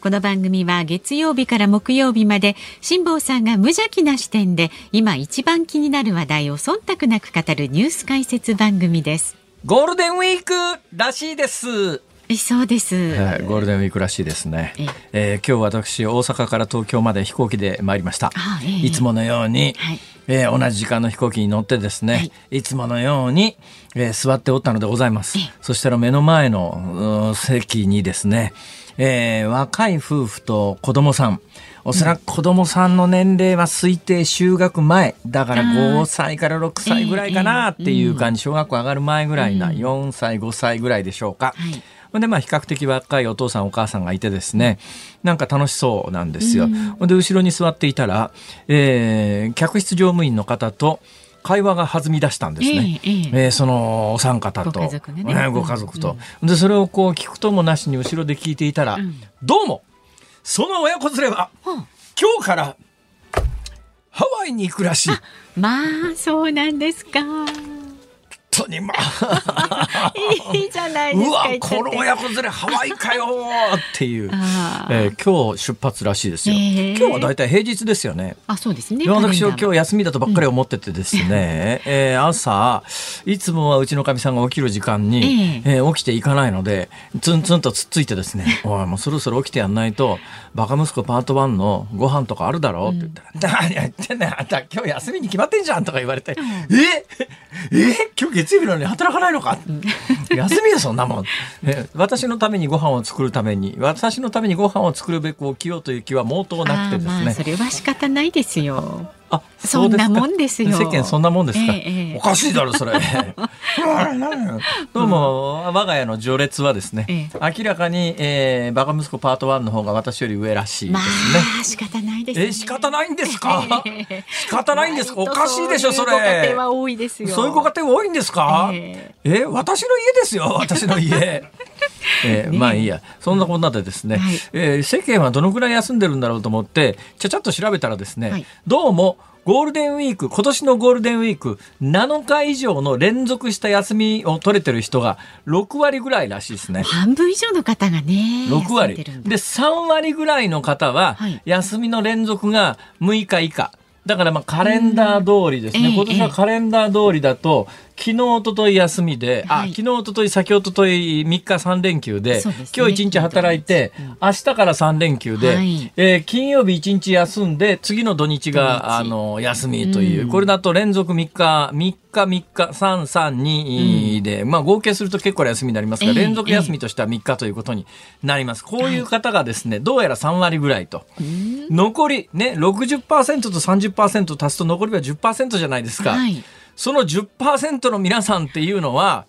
この番組は月曜日から木曜日まで辛坊さんが無邪気な視点で今一番気になる話題を忖度なく語るニュース解説番組です。ゴールデンウィークらしいです。そうです、はい、ゴールデンウィークらしいですね。えー、今日私大阪から東京まで飛行機で参りました。えー、いつものように、はい、えー、同じ時間の飛行機に乗ってですね、はい、いつものように、えー、座っておったのでございます。そしたら目の前の席にですね、えー、若い夫婦と子供さん。おそらく子供さんの年齢は推定就学前。だから5歳から6歳ぐらいかなっていう感じ。小学校上がる前ぐらいな、4歳、5歳ぐらいでしょうか。で、まあ、比較的若いお父さんお母さんがいてですね、なんか楽しそうなんですよ。うん、で、後ろに座っていたら、えー、客室乗務員の方と、会話が弾み出したんですね。えー、えー、そのお三方とご家族,、ねご家族と、うん、でそれをこう聞くともなしに後ろで聞いていたら、うん、どうもその親子連れは、今日からハワイに行くらしい。まあそうなんですか。当にまあ。いいじゃないですかうわこの親子連れハワイかよっていう、えー、今日出発らしいですよ、えー、今日はだいたい平日ですよね。あそうですね私は今日休みだとばっかり思っててですね、うん、えー、朝いつもはうちのかみさんが起きる時間に、えー、えー、起きていかないのでツンツンとつっついてですね。おいもうそろそろ起きてやんないとバカ息子パート1のご飯とかあるだろうって言ったら、うん、何やってんだよあんた今日休みに決まってんじゃんとか言われて、うん、え？え？今日月曜日なのに働かないのか。休みよそんなもん、私のためにご飯を作るために私のためにご飯を作るべく起きようという気は毛頭なくてですね、それは仕方ないですよあそんなもんですよ。世間そんなもんですか、ええ、おかしいだろそれ。どうも我が家の序列はですね、え、明らかに、えー、バカ息子パート1の方が私より上らしいですね、まあ、仕方ないです、ね、え仕方ないんですか？仕方ないんですか？おかしいでしょそれ。そういうご家庭は多いですよ。そういうご家庭多いんですか？え。え私の家ですよ私の家えー、まあいいやそんなこんなでですね、はい、えー、世間はどのぐらい休んでるんだろうと思ってちゃちゃっと調べたらですね、はい、どうもゴールデンウィーク、今年のゴールデンウィーク、7日以上の連続した休みを取れてる人が6割ぐらいらしいですね。半分以上の方がね。6割。で、3割ぐらいの方は、休みの連続が6日以下。だからまあカレンダー通りですね。今年はカレンダー通りだと、昨日おととい休みで、はい、あ昨日おととい先おととい3日3連休で、ね、今日1日働いて、うん、明日から3連休で、はい、えー、金曜日1日休んで次の土日があの休みという、うん、これだと連続3日3日3日332で、うん、まあ合計すると結構休みになりますが、えー、連続休みとしては3日ということになります。こういう方がですね、どうやら3割ぐらいと。残りね60%と30%足すと残りは10%じゃないですか。はいその10%の皆さんっていうのは、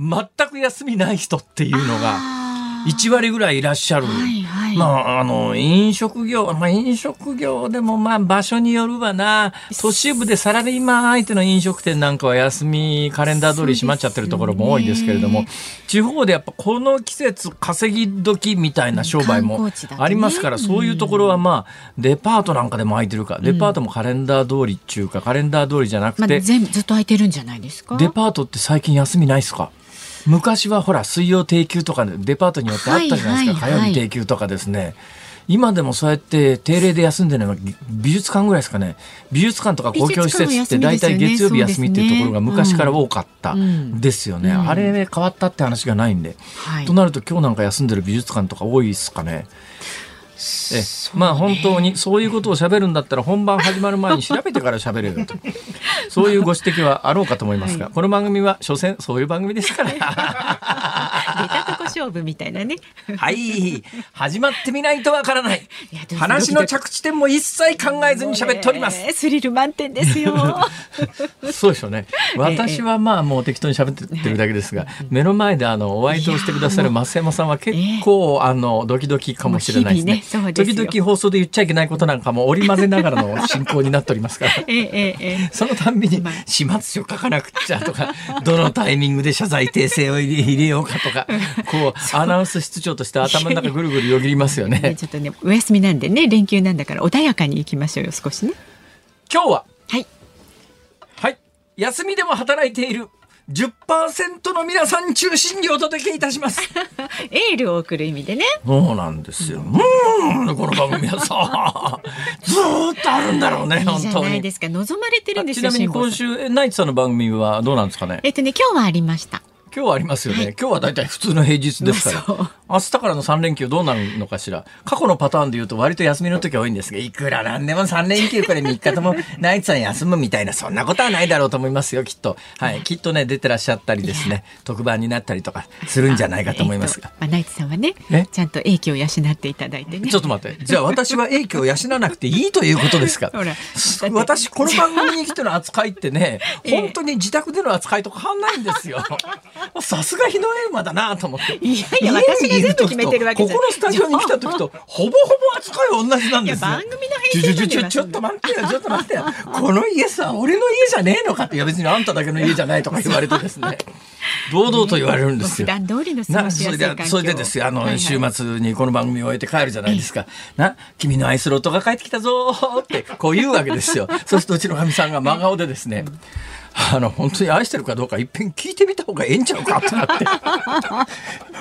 全く休みない人っていうのが、1割ぐらいいらっしゃる。はいはい、まあ、あの、飲食業、まあ、飲食業でも、まあ、場所によるわな。都市部でサラリーマン相手の飲食店なんかは休み、カレンダー通り閉まっちゃってるところも多いですけれども、ね、地方でやっぱこの季節稼ぎ時みたいな商売もありますから、ね、そういうところはまあ、デパートなんかでも空いてるか、デパートもカレンダー通りっていうか、カレンダー通りじゃなくて、まあ、全部ずっと空いてるんじゃないですか？デパートって最近休みないですか？昔はほら水曜定休とかデパートによってあったじゃないですか、はいはいはい、火曜日定休とかですね。今でもそうやって定例で休んでるのは美術館ぐらいですかね。美術館とか公共施設って大体月曜日休みっていうところが昔から多かったですよね、うんうん、あれ変わったって話がないんで、はい、となると今日なんか休んでる美術館とか多いですかねえまあ本当にそういうことを喋るんだったら本番始まる前に調べてから喋れよと。そういうご指摘はあろうかと思いますが、はい、この番組は所詮そういう番組ですから。出たとこ勝負みたいなね。はい。始まってみないとわからない。話の着地点も一切考えずに喋っております、スリル満点ですよ そうでしょうね。私はまあもう適当に喋ってるだけですが、目の前であのお相手をしてくださる増山さんは結構あのドキドキかもしれないですね。時々放送で言っちゃいけないことなんかも織り交ぜながらの進行になっておりますから、そのたんびに始末書書かなくちゃとか、どのタイミングで謝罪訂正を入れようかとか、こうアナウンス室長として頭の中ぐるぐるよぎりますよね。ちょっとねお休みなんでね連休なんだから穏やかに行きましょうよ少しね。今日ははいはい休みでも働いている10%の皆さん中心にお届けいたします。エールを送る意味でね。そうなんですよ。うん、この番組はさ、ずっとあるんだろうね、本当に。ないですか。望まれてるんですよ。ちなみに今週、ナイツさんの番組はどうなんですかね？えっとね、今日はありました。今日はありますよね、はい、今日はだいたい普通の平日ですから明日からの3連休どうなるのかしら？過去のパターンで言うと割と休みの時多いんですがいくらなんでも3連休これ3日ともナイツさん休むみたいなそんなことはないだろうと思いますよきっと。はい。きっとね出てらっしゃったりですね特番になったりとかするんじゃないかと思いますが、まあ、ナイツさんはねちゃんと英気を養っていただいてね。ちょっと待って。じゃあ私は英気を養わなくていいということですか？私この番組に来ての扱いってね 本当に自宅での扱いと変わんないんですよ。さすが日の絵馬だなと思って。いやいや、私が全部決めてるわけじゃここのスタジオに来た時と、ほぼほぼ扱い同じなんですよ。番組の編集ちょ、っと待ってよ、ちょっと待ってよ。この家さ、俺の家じゃねえのかって、いや別にあんただけの家じゃないとか言われてですね。堂々と言われるんですよ。普段通りの過ごしやすい環境それでですよ、あの、はいはい、週末にこの番組を終えて帰るじゃないですか。な、君の愛する夫が帰ってきたぞって、こう言うわけですよ。そうするとうちのかみさんが真顔でですね、あの本当に愛してるかどうか一遍聞いてみた方がええんちゃうかってなって。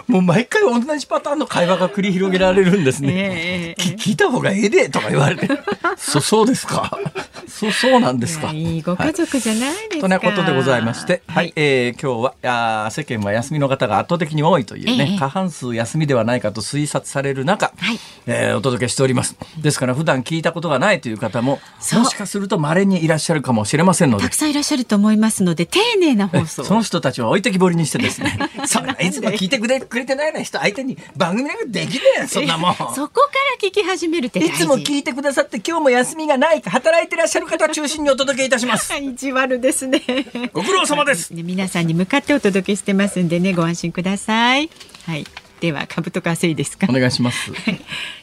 もう毎回同じパターンの会話が繰り広げられるんですね、えー、聞いた方がええでとか言われて そそうですか。そうそうなんですか。いいご家族じゃないですか、はい、ということでございまして、はい、はい、えー、今日はあ世間は休みの方が圧倒的に多いというね、えー、過半数休みではないかと推察される中、はい、えー、お届けしております。ですから普段聞いたことがないという方ももしかすると稀にいらっしゃるかもしれませんので。たくさんいらっしゃると思いますので丁寧な放送。その人たちは置いてきぼりにしてですね そんないつも聞いてくれくれてないな人相手に番組なんかできねえそんなもん。そこから聞き始めるっていつも聞いてくださって今日も休みがないか働いてらっしゃる方中心にお届けいたします。意地悪ですね。ご苦労様です。皆さんに向かってお届けしてますんでねご安心ください。はいでは株と稼いですか？お願いします。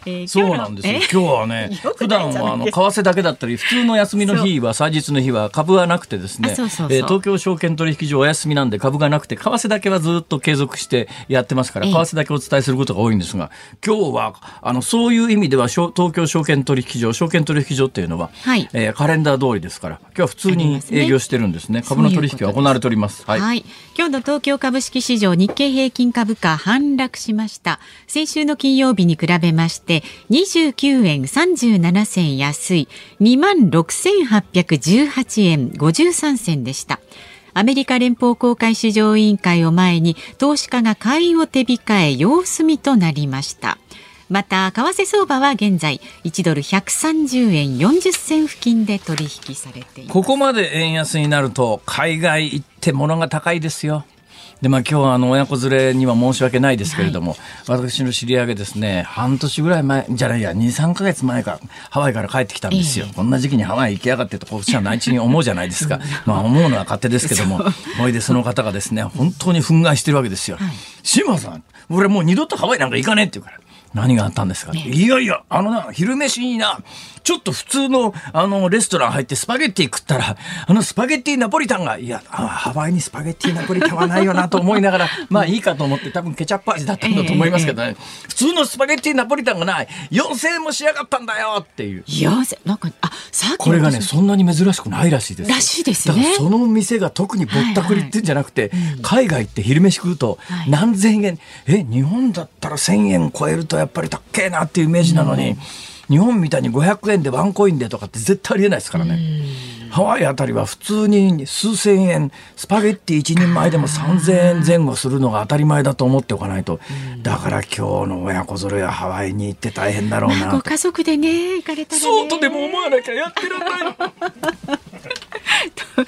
えー、そうなんですよ。今日はね、普段はあの為替だけだったり、普通の休みの日は祭日の日は株はなくてですね、え東京証券取引所お休みなんで株がなくて、為替だけはずっと継続してやってますから、為替だけお伝えすることが多いんですが、今日はあのそういう意味では東京証券取引所、証券取引所っていうのは、はい、えー、カレンダー通りですから、今日は普通に営業してるんですね。すね株の取引は行われております。はい、はい、今日の東京株式市場日経平均株価反落ししました。先週の金曜日に比べまして29円37銭安い2万6818円53銭でした。アメリカ連邦公開市場委員会を前に投資家が買いを手控え様子見となりました。また為替相場は現在1ドル130円40銭付近で取引されていますここまで円安になると海外行って物が高いですよでまあ今日はあの親子連れには申し訳ないですけれども、はい、私の知り合いがですね半年ぐらい前じゃないや23か月前かハワイから帰ってきたんですよ、えー、こんな時期にハワイ行きやがってとこっちは内地に思うじゃないですか。まあ思うのは勝手ですけども。ほいでその方がですね本当に憤慨してるわけですよ。はい、島さん俺もう二度とハワイなんか行かねえって言うから何があったんですか、ね、いやいやあのな昼飯にな。ちょっと普通の、あの、レストラン入ってスパゲッティ食ったら、あのスパゲッティナポリタンが、いや、ハワイにスパゲッティナポリタンはないよなと思いながら、まあいいかと思って多分ケチャップ味だったんだと思いますけどね、えー、普通のスパゲッティナポリタンがない、4000円もしやがったんだよっていう。いや、なんか、あ、さっきこれがね、そんなに珍しくないらしいです。らしいですね。だからその店が特にぼったくりってんじゃなくて、はいはい海外って昼飯食うと何千円、はい、え、日本だったら1000円超えるとやっぱり高えなっていうイメージなのに、うん。日本みたいに500円でワンコインでとかって絶対ありえないですからね。ハワイあたりは普通に数千円スパゲッティ一人前でも3,000円前後するのが当たり前だと思っておかないと。だから今日の親子連れはハワイに行って大変だろうなご家族でね行かれたら、ね、そうとでも思わなきゃやってらんない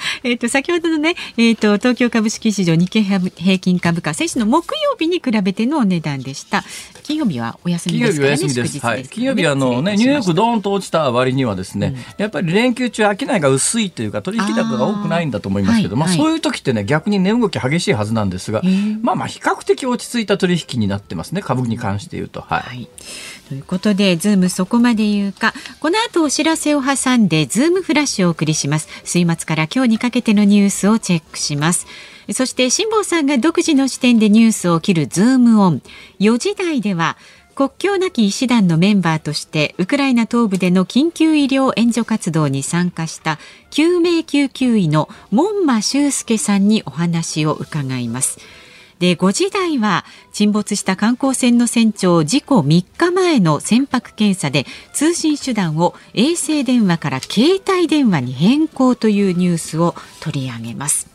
えっと先ほどのね、えっ、ー、と東京株式市場日経平均株価先週の木曜日に比べてのお値段でした。金曜日はお休みですね。金曜日は休みです。はい。金曜日あのねニューヨークドーンと落ちた割にはですね、うん、やっぱり連休中商いが薄いというか取引高が多くないんだと思いますけど、まあ、そういう時ってね逆に値動き激しいはずなんですが、まあまあ比較的落ち着いた取引になってますね株に関して言うと。はい。はいということで、ズームそこまで言うか。この後お知らせを挟んで、ズームフラッシュをお送りします。週末から今日にかけてのニュースをチェックします。そして、辛坊さんが独自の視点でニュースを切るズームオン。4時台では、国境なき医師団のメンバーとしてウクライナ東部での緊急医療援助活動に参加した救命救急医の門馬修介さんにお話を伺います。で5時台は沈没した観光船の船長事故3日前の船舶検査で通信手段を衛星電話から携帯電話に変更というニュースを取り上げます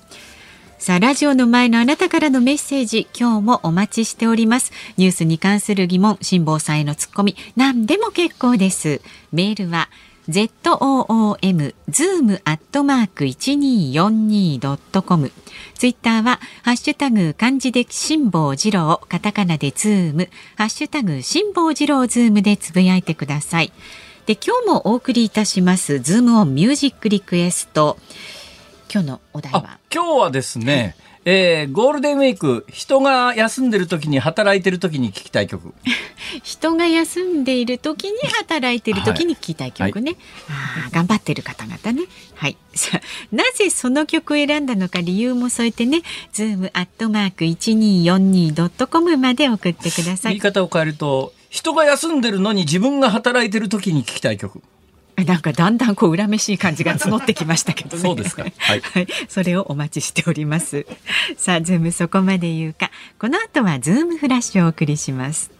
さあ、ラジオの前のあなたからのメッセージ、今日もお待ちしております。ニュースに関する疑問、辛坊さんへのツッコミ、何でも結構です。メールは、zoom zoom アットマーク 1242.com ツイッターはハッシュタグ漢字で辛坊治郎カタカナでズーム。ハッシュタグ辛坊治郎ズームでつぶやいてください。で今日もお送りいたしますズームオンミュージックリクエスト今日のお題は？今日はですね、えー、ゴールデンウィーク人が休んでる時に働いてる時に聞きたい曲。人が休んでいる時に働いてる時に聞きたい曲ね、はい、あ頑張ってる方々ね。はい。なぜその曲を選んだのか理由も添えてねズームアットマーク 1242.com まで送ってください。言い方を変えると人が休んでるのに自分が働いてる時に聞きたい曲なんかだんだんこう恨めしい感じが募ってきましたけどね。そうですか。はい、はい。それをお待ちしております。さあ、ズームそこまで言うか。この後はズームフラッシュをお送りします。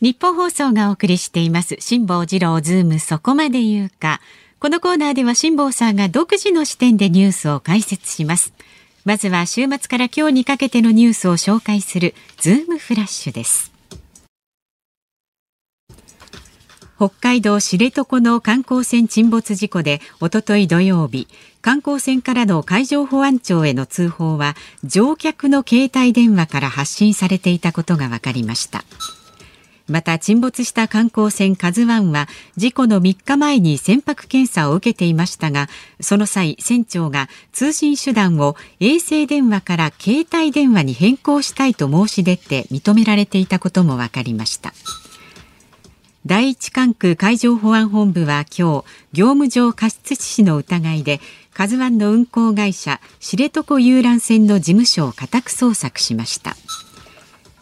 ニッポン放送がお送りしています。辛坊治郎ズームそこまで言うか。このコーナーでは辛坊さんが独自の視点でニュースを解説します。まずは週末から今日にかけてのニュースを紹介するズームフラッシュです。北海道知床の観光船沈没事故でおととい土曜日観光船からの海上保安庁への通報は乗客の携帯電話から発信されていたことが分かりました。また沈没した観光船カズワンは事故の3日前に船舶検査を受けていましたがその際船長が通信手段を衛星電話から携帯電話に変更したいと申し出て認められていたことも分かりました。第一管区海上保安本部は今日業務上過失致死の疑いでカズワンの運航会社知床遊覧船の事務所を家宅捜索しました。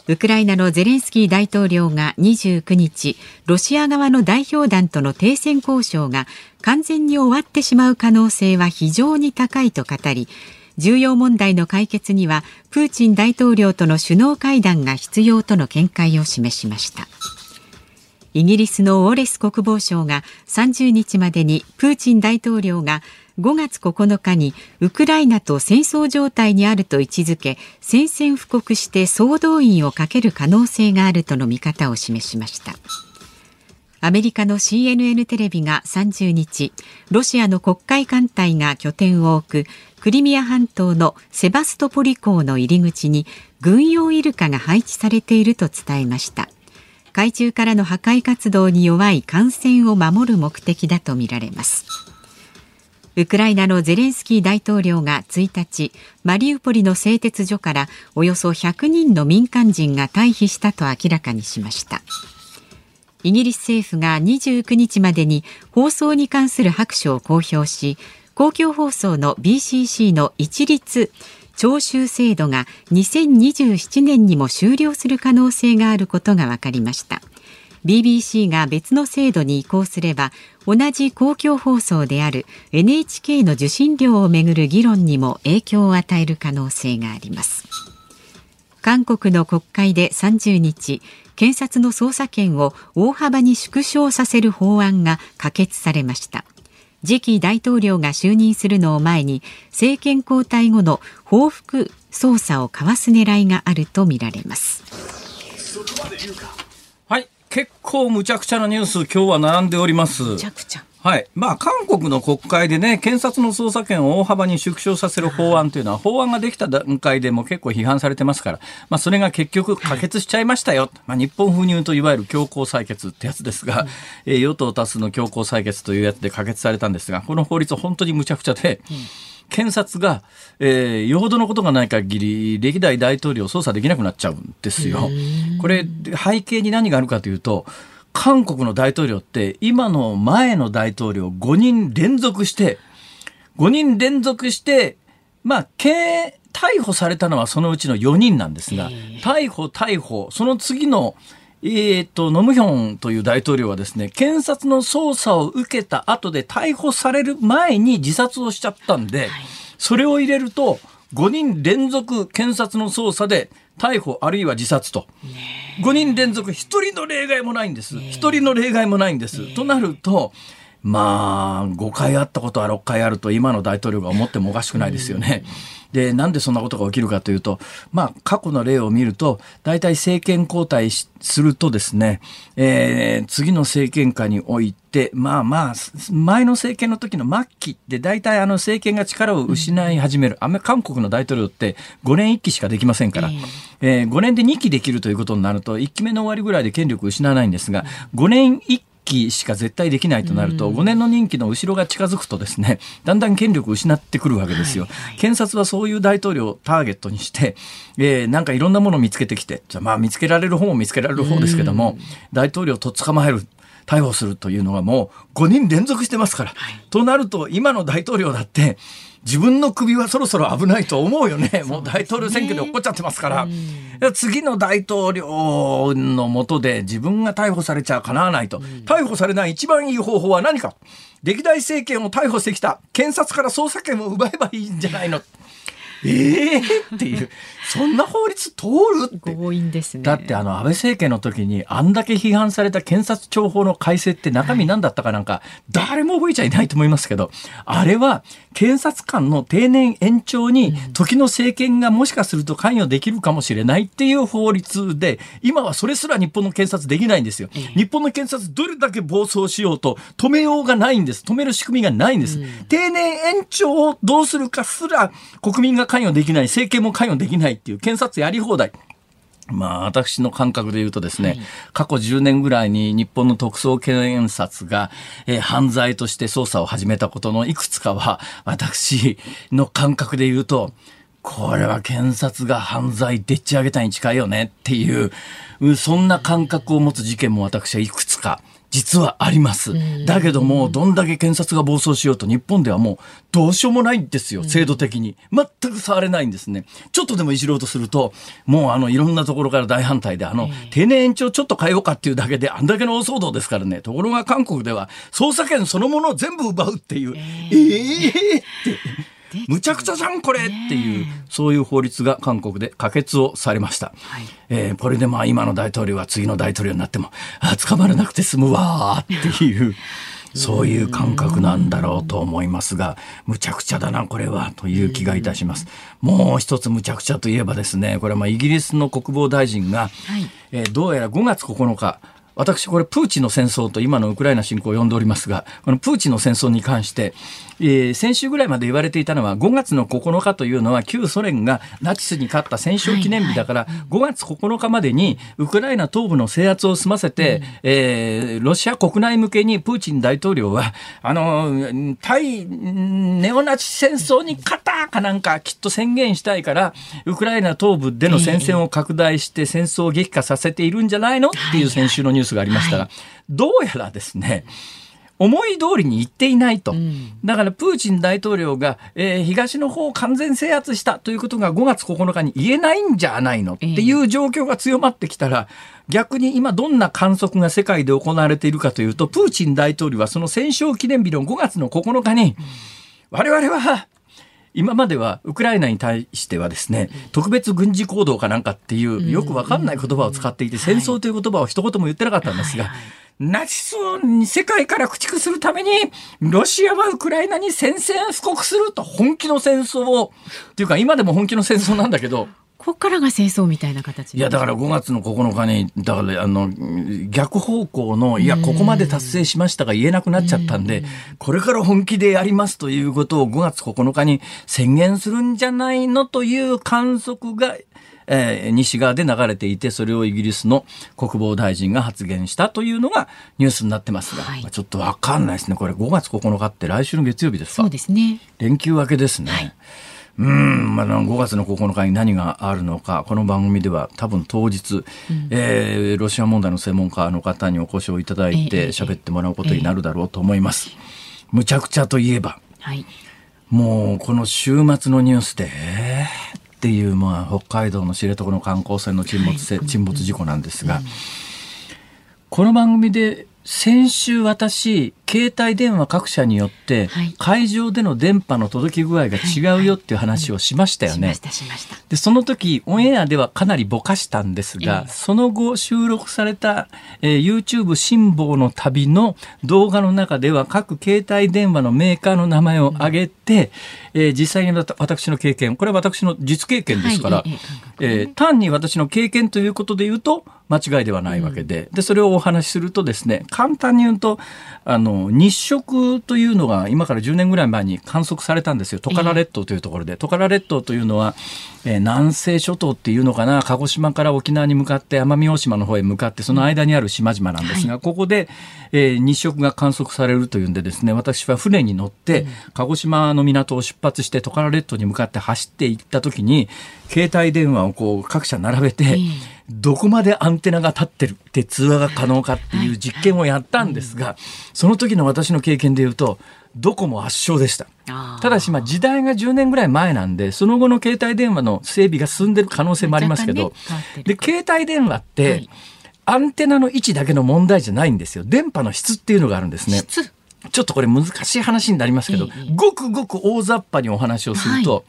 ウクライナのゼレンスキー大統領が29日ロシア側の代表団との停戦交渉が完全に終わってしまう可能性は非常に高いと語り重要問題の解決にはプーチン大統領との首脳会談が必要との見解を示しました。イギリスのウォレス国防相が30日までにプーチン大統領が5月9日にウクライナと戦争状態にあると位置づけ宣戦布告して総動員をかける可能性があるとの見方を示しました。アメリカの CNN テレビが30日ロシアの黒海艦隊が拠点を置くクリミア半島のセバストポリ港の入り口に軍用イルカが配置されていると伝えました。海中からの破壊活動に弱い艦船を守る目的だとみられます。ウクライナのゼレンスキー大統領が1日マリウポリの製鉄所からおよそ100人の民間人が退避したと明らかにしました。イギリス政府が29日までに放送に関する白書を公表し公共放送の BCC の一律徴収制度が2027年にも終了する可能性があることが分かりました。BBC が別の制度に移行すれば同じ公共放送である NHK の受信料をめぐる議論にも影響を与える可能性があります。韓国の国会で30日検察の捜査権を大幅に縮小させる法案が可決されました。次期大統領が就任するのを前に政権交代後の報復捜査をかわす狙いがあるとみられます。はい結構むちゃくちゃなニュース今日は並んでおります。むちゃくちゃはい。まあ、韓国の国会でね、検察の捜査権を大幅に縮小させる法案というのは、法案ができた段階でも結構批判されてますから、まあ、それが結局可決しちゃいましたよ。まあ、日本風に言うといわゆる強行採決ってやつですが、え与党多数の強行採決というやつで可決されたんですが、この法律は本当にむちゃくちゃで、検察が、えー、よほどのことがない限り、歴代大統領を捜査できなくなっちゃうんですよ。これ、背景に何があるかというと、韓国の大統領って今の前の大統領5人連続して、5人連続して、まあ、逮捕されたのはそのうちの4人なんですが、逮捕、逮捕、その次の、えと、ノムヒョンという大統領はですね、検察の捜査を受けた後で逮捕される前に自殺をしちゃったんで、それを入れると、5人連続検察の捜査で逮捕あるいは自殺と。5人連続1人の例外もないんです。1人の例外もないんです。となると、まあ、5回あったことは6回あると今の大統領が思ってもおかしくないですよね。で、なんでそんなことが起きるかというと、まあ、過去の例を見ると、大体政権交代するとですね、えー、次の政権下において、まあまあ、前の政権の時の末期って大体あの政権が力を失い始める。うん、韓国の大統領って5年1期しかできませんから、えー、5年で2期できるということになると、1期目の終わりぐらいで権力を失わないんですが、5年1期しか絶対できないとなると、5年の任期の後ろが近づくとですね、だんだん権力を失ってくるわけですよ。検察はそういう大統領をターゲットにして、えー、なんかいろんなものを見つけてきて、じゃまあ見つけられる方も見つけられる方ですけども、大統領と捕まえる。逮捕するというのがもう5人連続してますから。はい、となると、今の大統領だって、自分の首はそろそろ危ないと思うよね。もう大統領選挙で起こっちゃってますから。うん、次の大統領のもとで自分が逮捕されちゃかなわないと。うん、逮捕されない一番いい方法は何か。歴代政権を逮捕してきた検察から捜査権を奪えばいいんじゃないの。ええー、っていう、そんな法律通るって。強引ですね。だってあの安倍政権の時にあんだけ批判された検察庁法の改正って中身何だったかなんか、誰も覚えちゃいないと思いますけど、あれは検察官の定年延長に時の政権がもしかすると関与できるかもしれないっていう法律で、今はそれすら日本の検察できないんですよ。日本の検察どれだけ暴走しようと止めようがないんです。止める仕組みがないんです。定年延長をどうするかすら国民が関与できない、政権も関与できないっていう検察やり放題。まあ、私の感覚で言うとですね、過去10年ぐらいに日本の特捜検察が、えー、犯罪として捜査を始めたことのいくつかは、私の感覚で言うと、これは検察が犯罪でっち上げたに近いよねっていう、そんな感覚を持つ事件も私はいくつか実はあります。だけども、どんだけ検察が暴走しようと日本ではもうどうしようもないんですよ、制度的に。全く触れないんですね。ちょっとでもいじろうとすると、もうあのいろんなところから大反対で、あの、定年延長ちょっと変えようかっていうだけであんだけの大騒動ですからね。ところが韓国では捜査権そのものを全部奪うっていう、えー、えー、って。むちゃくちゃじゃんこれっていうそういう法律が韓国で可決をされました、はい、えー、これでまあ今の大統領は次の大統領になってもあ捕まらなくて済むわっていう。そういう感覚なんだろうと思いますが、むちゃくちゃだな、これは、という気がいたします。もう一つむちゃくちゃといえばですね、これはまあイギリスの国防大臣が、はい、えー、どうやら5月9日、私これプーチンの戦争と今のウクライナ侵攻を呼んでおりますが、このプーチンの戦争に関して、えー、先週ぐらいまで言われていたのは5月の9日というのは旧ソ連がナチスに勝った戦勝記念日だから、5月9日までにウクライナ東部の制圧を済ませて、えー、ロシア国内向けにプーチン大統領は、あの、対ネオナチ戦争に勝ったかなんかきっと宣言したいから、ウクライナ東部での戦線を拡大して戦争を激化させているんじゃないの？っていう先週のニュースがありましたが、どうやらですね、思い通りにいっていないと。だからプーチン大統領が、えー、東の方を完全制圧したということが5月9日に言えないんじゃないの？っていう状況が強まってきたら、逆に今どんな観測が世界で行われているかというと、プーチン大統領はその戦勝記念日の5月の9日に、我々は今まではウクライナに対してはですね、特別軍事行動かなんかっていうよくわかんない言葉を使っていて、戦争という言葉を一言も言ってなかったんですが、ナチスを世界から駆逐するために、ロシアはウクライナに宣戦布告すると本気の戦争を、っていうか今でも本気の戦争なんだけど、ここからが戦争みたいな形いやだから5月の9日にだからあの逆方向のいやここまで達成しましたが言えなくなっちゃったんでこれから本気でやりますということを5月9日に宣言するんじゃないのという観測がえー、西側で流れていて、それをイギリスの国防大臣が発言したというのがニュースになってますが、はい、ちょっとわかんないですね。これ5月9日って来週の月曜日ですか？そうですね。連休明けですね。はいうん、まあ、5月の9日に何があるのか、この番組では多分当日、うん、えー、ロシア問題の専門家の方にお越しをいただいて喋ってもらうことになるだろうと思います。むちゃくちゃといえば、はい、もうこの週末のニュースで、えー、っていう、まあ、北海道の知床の観光船の沈没,、はい、沈没事故なんですが、うん、この番組で先週私携帯電話各社によって、会場での電波の届き具合が違うよっていう話をしましたよね。でその時オンエアではかなりぼかしたんですが、その後収録された、えー、YouTube 辛抱の旅の動画の中では各携帯電話のメーカーの名前を挙げて、うん、えー、実際に私の経験これは私の実経験ですから、はい、えー、単に私の経験ということで言うと間違いではないわけで。うん、でそれをお話しするとですね簡単に言うとあの日食というのが今から10年ぐらい前に観測されたんですよ。トカラ列島というところで、トカラ列島というのは、えー、南西諸島っていうのかな鹿児島から沖縄に向かって奄美大島の方へ向かってその間にある島々なんですが、はい、ここで、えー、日食が観測されるというんでですね私は船に乗って鹿児島の港を出発してトカラ列島に向かって走っていった時に携帯電話をこう各社並べて、どこまでアンテナが立ってるって通話が可能かっていう実験をやったんですが、その時の私の経験で言うと、どこも圧勝でした。ただし、まあ、時代が10年ぐらい前なんで、その後の携帯電話の整備が進んでる可能性もありますけど、ね、で、携帯電話って、はい、アンテナの位置だけの問題じゃないんですよ。電波の質っていうのがあるんですね。ちょっとこれ難しい話になりますけど、ごくごく大雑把にお話をすると、はい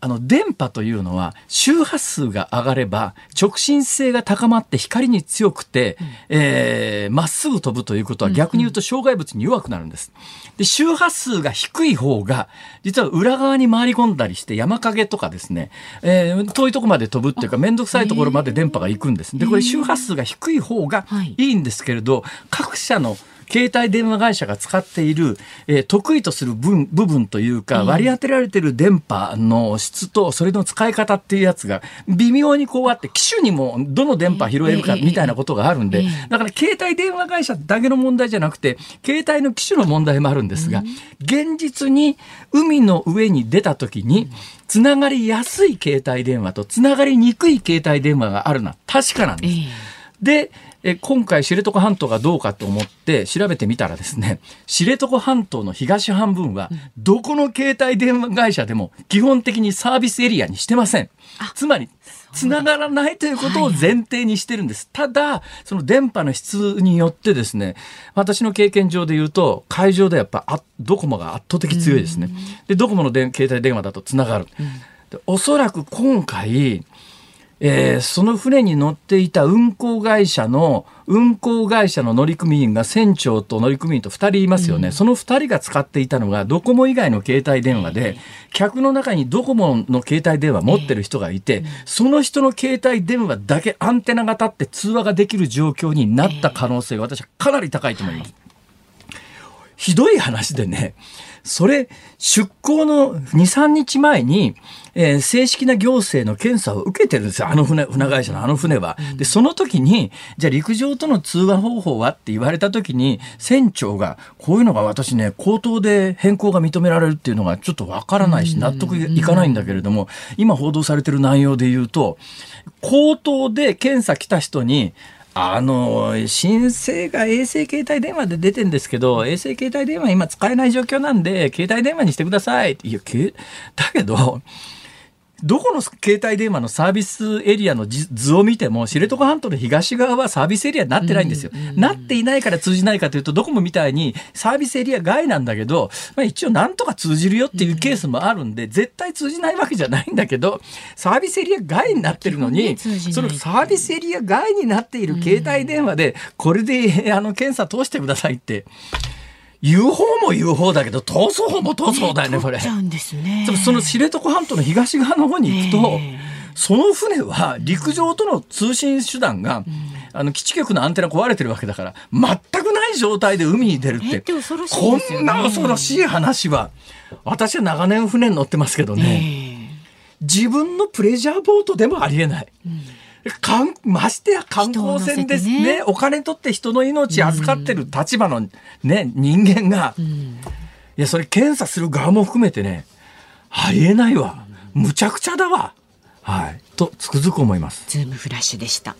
あの電波というのは周波数が上がれば直進性が高まって光に強くてま、えー、っすぐ飛ぶということは逆に言うと障害物に弱くなるんです。で周波数が低い方が実は裏側に回り込んだりして山陰とかですね、えー、遠いとこまで飛ぶっていうか面倒くさいところまで電波が行くんです。でこれ周波数が低い方がいいんですけれど各社の携帯電話会社が使っている、えー、得意とする分部分というか、割り当てられてる電波の質とそれの使い方っていうやつが微妙にこうあって機種にもどの電波拾えるかみたいなことがあるんで、だから携帯電話会社だけの問題じゃなくて携帯の機種の問題もあるんですが、現実に海の上に出た時につながりやすい携帯電話とつながりにくい携帯電話があるのは確かなんです。でえ今回知床半島がどうかと思って調べてみたらですね知床半島の東半分はどこの携帯電話会社でも基本的にサービスエリアにしてません。つまりつながらないということを前提にしてるんです。ただ、その電波の質によってですね、私の経験上で言うと、会場でやっぱあドコモが圧倒的強いですね。で、ドコモの携帯電話だとつながる。おそらく今回、えー、その船に乗っていた運航会社の運航会社の乗組員が船長と乗組員と2人いますよね、うん、その2人が使っていたのがドコモ以外の携帯電話で、客の中にドコモの携帯電話持ってる人がいて、その人の携帯電話だけアンテナが立って通話ができる状況になった可能性が私はかなり高いと思います。ひどい話でね、それ、出港の2、3日前に、えー、正式な行政の検査を受けてるんですよ。あの船、船会社のあの船は。で、その時に、じゃあ陸上との通話方法はって言われた時に、船長が、こういうのが私ね、口頭で変更が認められるっていうのがちょっとわからないし、納得いかないんだけれども、今報道されてる内容で言うと、口頭で検査来た人に、あの、申請が衛星携帯電話で出てんですけど、衛星携帯電話今使えない状況なんで、携帯電話にしてください。いや、だけど、どこの携帯電話のサービスエリアの図を見ても知床半島の東側はサービスエリアになってないんですよ。なっていないから通じないかというとどこもみたいにサービスエリア外なんだけど、まあ、一応なんとか通じるよっていうケースもあるんで絶対通じないわけじゃないんだけどサービスエリア外になってるのにそのサービスエリア外になっている携帯電話でこれであの検査通してくださいって。言う方も言う方だけど通す方も通す方だよねこれ。ね。その知床半島の東側の方に行くと、その船は陸上との通信手段が、あの基地局のアンテナ壊れてるわけだから全くない状態で海に出るって、ね、こんな恐ろしい話は私は長年船に乗ってますけどね、自分のプレジャーボートでもありえない。うんかんましてや観光船ですね、ね、お金取って人の命預かってる立場の、ね、人間が、うん、いやそれ検査する側も含めてねありえないわ、むちゃくちゃだわ。はい。とつくづく思います。ズームフラッシュでした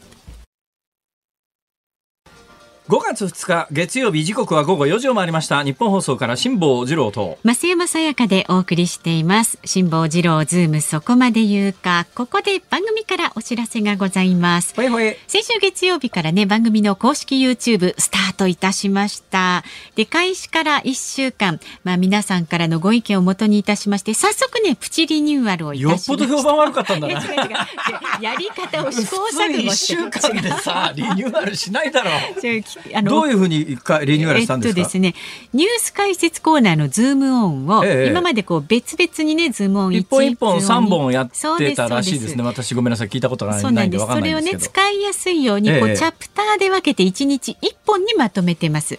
5月2日月曜日時刻は午後4時を回りました。日本放送から辛坊治郎と。増山さやかでお送りしています。辛坊治郎ズームそこまで言うか。ここで番組からお知らせがございます。ほいほい先週月曜日からね番組の公式 YouTube スタートいたしました。で開始から1週間。まあ皆さんからのご意見をもとにいたしまして早速ねプチリニューアルをいたしまよっぽど評判悪かったんだな。やり方を試行錯誤して1週間でさリニューアルしないだろう あのどういうふうにリニューアルしたんですか、えっとですね、ニュース解説コーナーのズームオンを、ええ、今までこう別々にねズームオン一本一本三本やってたらしいですね。私ごめんなさい。聞いたことがないんでそれをね使いやすいようにこう、チャプターで分けて一日一本にまとめてます。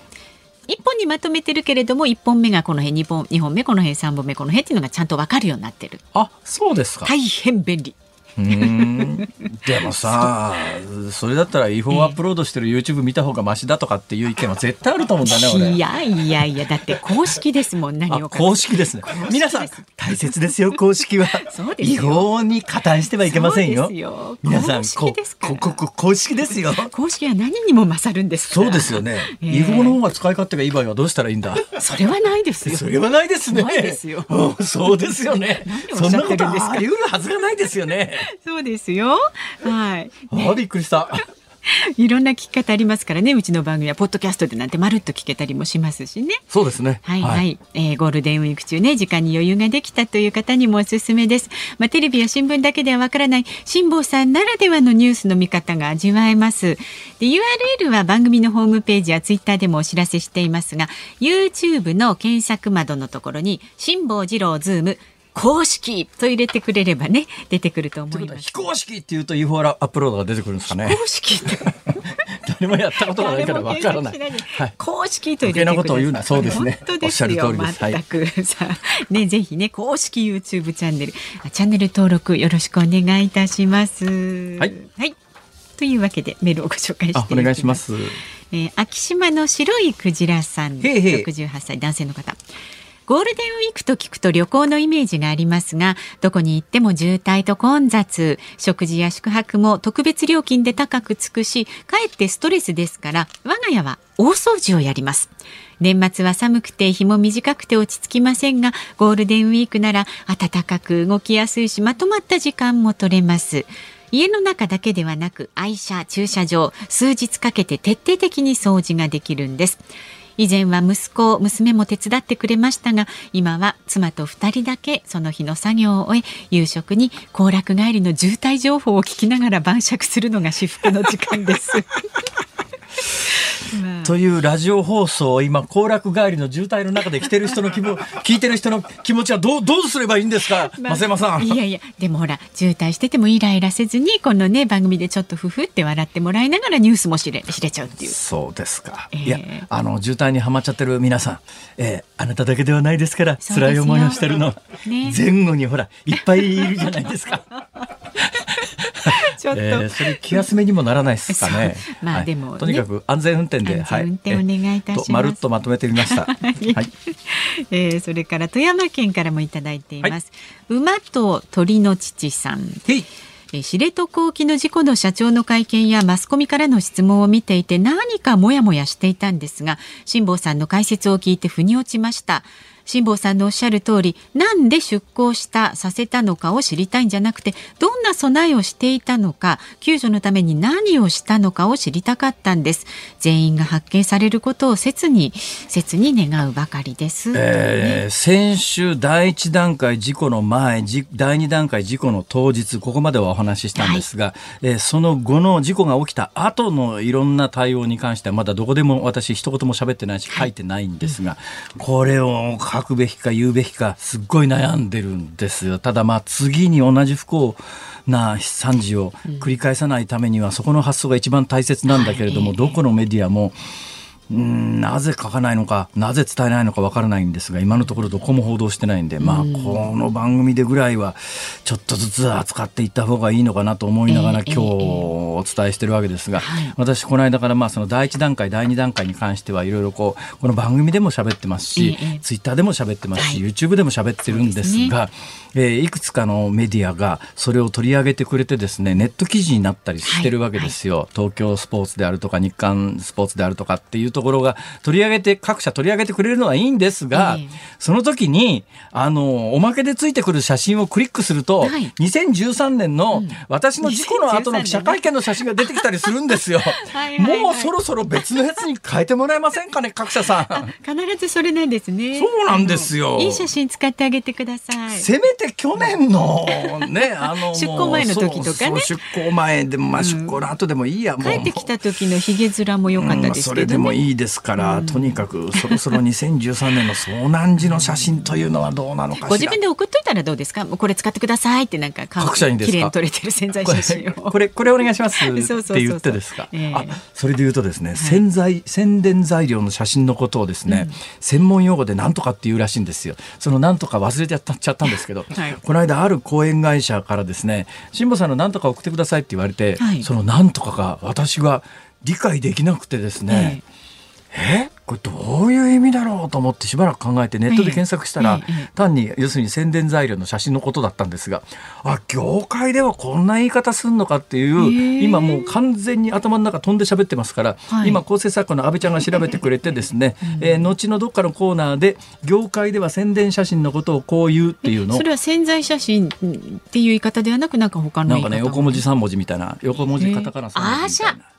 一本にまとめてるけれども一本目がこの辺二本二本目この辺三本目この辺っていうのがちゃんとわかるようになってる。あそうですか。大変便利でもさそれだったら違法アップロードしてる YouTube 見た方がマシだとかっていう意見は絶対あると思うんだね俺。いやいやいやだって公式ですもん何を公式ですね。皆さん大切ですよ公式は。違法に加担してはいけませんよ。皆さんこここ公式ですよ。公式は何にも勝るんですそうですよね、えー、違法の方が使い勝手がいい場合はどうしたらいいんだ？それはないですよ。それはないですね。ないですよ。そうですよね。そんなことあり得るはずがないですよね そうですよ。はい。ね、あびっくりした。いろんな聞き方ありますからね。うちの番組はポッドキャストでなんてまるっと聞けたりもしますしね。そうですね。はいはい、はい、えー、ゴールデンウィーク中ね時間に余裕ができたという方にもおすすめです。まあテレビや新聞だけではわからない辛坊さんならではのニュースの見方が味わえます。で URL は番組のホームページやツイッターでもお知らせしていますが YouTube の検索窓のところに辛坊治郎ズーム公式と入れてくれればね出てくると思います。非公式っていうと UFO アップロードが出てくるんですかね。公式 誰もやったことがないからわからない。はい、公式と入れてなことを言うなそうですね。本当ですよ。全く さねぜひね公式 YouTube チャンネルチャンネル登録よろしくお願いいたします。はい。はい。というわけでメールをご紹介してお願いします。えー、秋島の白いクジラさん、六十八歳男性の方。ゴールデンウィークと聞くと旅行のイメージがありますが、どこに行っても渋滞と混雑、食事や宿泊も特別料金で高くつくし、かえってストレスですから、我が家は大掃除をやります。年末は寒くて日も短くて落ち着きませんが、ゴールデンウィークなら暖かく動きやすいし、まとまった時間も取れます。家の中だけではなく愛車駐車場数日かけて徹底的に掃除ができるんです以前は息子娘も手伝ってくれましたが今は妻と2人だけその日の作業を終え夕食に行楽帰りの渋滞情報を聞きながら晩酌するのが至福の時間です。というラジオ放送を今行楽帰りの渋滞の中で来てる人の気分 聞いてる人の気持ちはどうどうすればいいんですか、まあ、増山さん。いやいやでもほら渋滞しててもイライラせずにこのね番組でちょっとふふって笑ってもらいながらニュースも知れ知れちゃうっていう。そうですか、えー、いやあの渋滞にはまっちゃってる皆さん、えー、あなただけではないですから辛い思いをしてるの、ね、前後にほらいっぱいいるじゃないですか ちょっと、えー、それ気休めにもならないですかね。まあでも、はい、とにかく安全運転で、安全運転お願いいたします。まるっとまとめてみました。はい。えー、それから富山県からもいただいています。はい、馬と鳥の父さん。へい知床沖の事故の社長の会見やマスコミからの質問を見ていて何かモヤモヤしていたんですが辛坊さんの解説を聞いて腑に落ちました辛坊さんのおっしゃる通りなんで出港したさせたのかを知りたいんじゃなくてどんな備えをしていたのか救助のために何をしたのかを知りたかったんです。全員が発見されることを切に切に願うばかりです、えー、先週第一段階事故の前第二段階事故の当日ここまではお話ししたんですが、はい、えー、その後の事故が起きた後のいろんな対応に関してはまだどこでも私一言も喋ってないし書いてないんですが、これを書くべきか言うべきかすっごい悩んでるんですよ。ただまあ次に同じ不幸な惨事を繰り返さないためには、そこの発想が一番大切なんだけれども、どこのメディアもうんなぜ書かないのかなぜ伝えないのかわからないんですが今のところどこも報道してないんで、まあ、この番組でぐらいはちょっとずつ扱っていった方がいいのかなと思いながら、今日お伝えしてるわけですが、私この間からまあその第一段階第二段階に関してはいろいろこうこの番組でも喋ってますし、ツイッターでも喋ってますし、YouTube でも喋ってるんですが、えー、いくつかのメディアがそれを取り上げてくれてですねネット記事になったりしてるわけですよ、東京スポーツであるとか日刊スポーツであるとかっていうところが取り上げて、各社取り上げてくれるのはいいんですが、その時に、あの、おまけでついてくる写真をクリックすると、はい、2013年の私の事故の後の記者会見の写真が出てきたりするんですよ。もうそろそろ別のやつに変えてもらえませんかね、各社さん。必ずそれなんですね。そうなんですよ。いい写真使ってあげてください。せめて去年の、ね、あの、出向前の時とかね。出向前でも、まあ出向の後でもいいや、帰ってきた時のひげ面も良かったですけど、ねうん、それでもいいですから、とにかくそろそろ2013年の遭難時の写真というのはどうなのかご自分で送っといたらどうですか？これ使ってくださいってなんか各社にですか？撮れてる潜在写真を。これ これお願いします。って言ってですか？あそれで言うとですね、潜在宣伝材料の写真のことをですね、専門用語で何とかっていうらしいんですよ。その何とか忘れちゃったちゃったんですけど、この間ある講演会社からですね辛坊さんの何とか送ってくださいって言われて、その何とかが私が理解できなくてですね、えこれどういう意味だろうと思ってしばらく考えてネットで検索したら、単に要するに宣伝材料の写真のことだったんですがあ業界ではこんな言い方すんのかっていう今もう完全に頭の中飛んで喋ってますから、今構成作家の阿部ちゃんが調べてくれてですね、えー、後のどっかのコーナーで業界では宣伝写真のことをこう言うっていうのそれは宣材写真っていう言い方ではなくなんか他のなんかね横文字三文字みたいな横文字カタカナ三文字みたいな。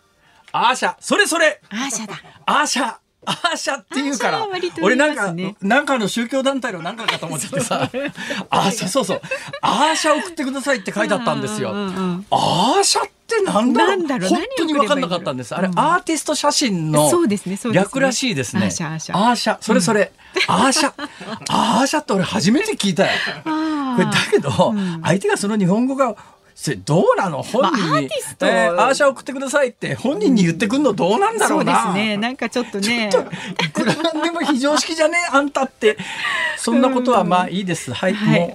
アーシャ。それそれ。アーシャだ。アーシャ。アーシャっていうから、俺なんか、なんかの宗教団体のなんかかと思っててさ、アーシャ、そうそう、アーシャ送ってくださいって書いてあったんですよ。アーシャってなんだろう。本当に分かんなかったんです。あれ、アーティスト写真の略らしいですね。アーシャ、それそれ、アーシャ、アーシャって俺初めて聞いたよ。これだけど、相手がその日本語がそれどうなの？本人に、まあ、アーティスト、えー、アーシャ送ってくださいって本人に言ってくんのどうなんだろう？な、そうですね。なんかちょっとね。いくらでも非常識じゃね？あんたって。そんなことはまあいいです。はい、はい、もう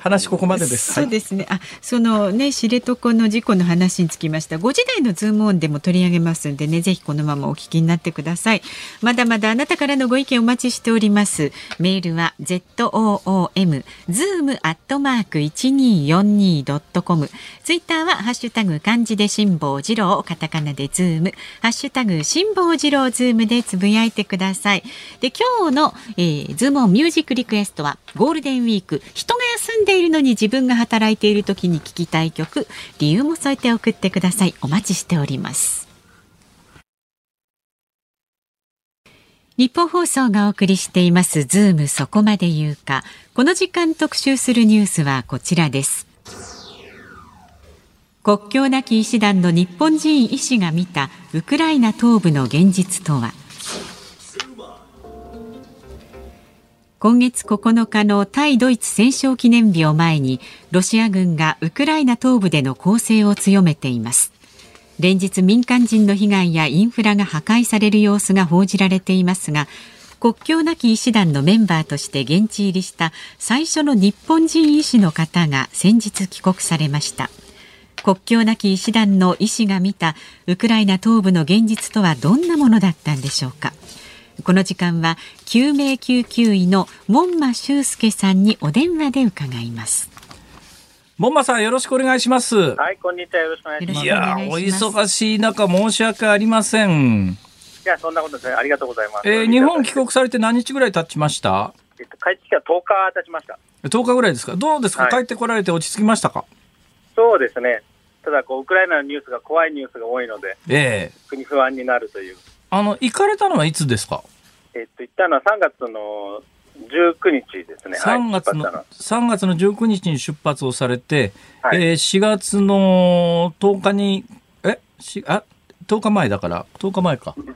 話ここまでです。そうですね。あ、そのね知床の事故の話につきました。5時台のズームオンでも取り上げますんでね、ぜひこのままお聞きになってください。まだまだあなたからのご意見お待ちしております。メールは z o o m zoom アットマーク一二四二ドットコム。ツイッターはハッシュタグ漢字で辛坊治郎、カタカナでズーム、ハッシュタグ辛坊治郎ズームでつぶやいてください。で今日の、えー、ズームオンミュージックリクエストはゴールデンウィーク人が休んでいるのに自分が働いている時に聞きたい曲理由も添えて送ってください。お待ちしております。日本放送がお送りしていますズームそこまで言うか。この時間特集するニュースはこちらです。国境なき医師団の日本人医師が見たウクライナ東部の現実とは。今月9日の対ドイツ戦勝記念日を前にロシア軍がウクライナ東部での攻勢を強めています。連日民間人の被害やインフラが破壊される様子が報じられていますが国境なき医師団のメンバーとして現地入りした最初の日本人医師の方が先日帰国されました。国境なき医師団の医師が見たウクライナ東部の現実とはどんなものだったんでしょうか。この時間は救命救急医の門馬修介さんにお電話で伺います。門馬さんよろしくお願いします。はいこんにちは。よろしくお願いします。いやお忙しい中申し訳ありません。いやそんなことですねありがとうございます。えー、日本帰国されて何日ぐらい経ちました？えっと、帰ってきた10日経ちました。10日ぐらいですか？どうですか、はい、帰ってこられて落ち着きましたか？そうですね。ただこうウクライナのニュースが怖いニュースが多いので、ええ。ー、国不安になるというあの、行かれたのはいつですか？えっと、行ったのは3月の19日ですね。3月の、はい、3月の19日に出発をされて、はい、えー、4月の10日に、え？しあ？10日前だから、10日前か。17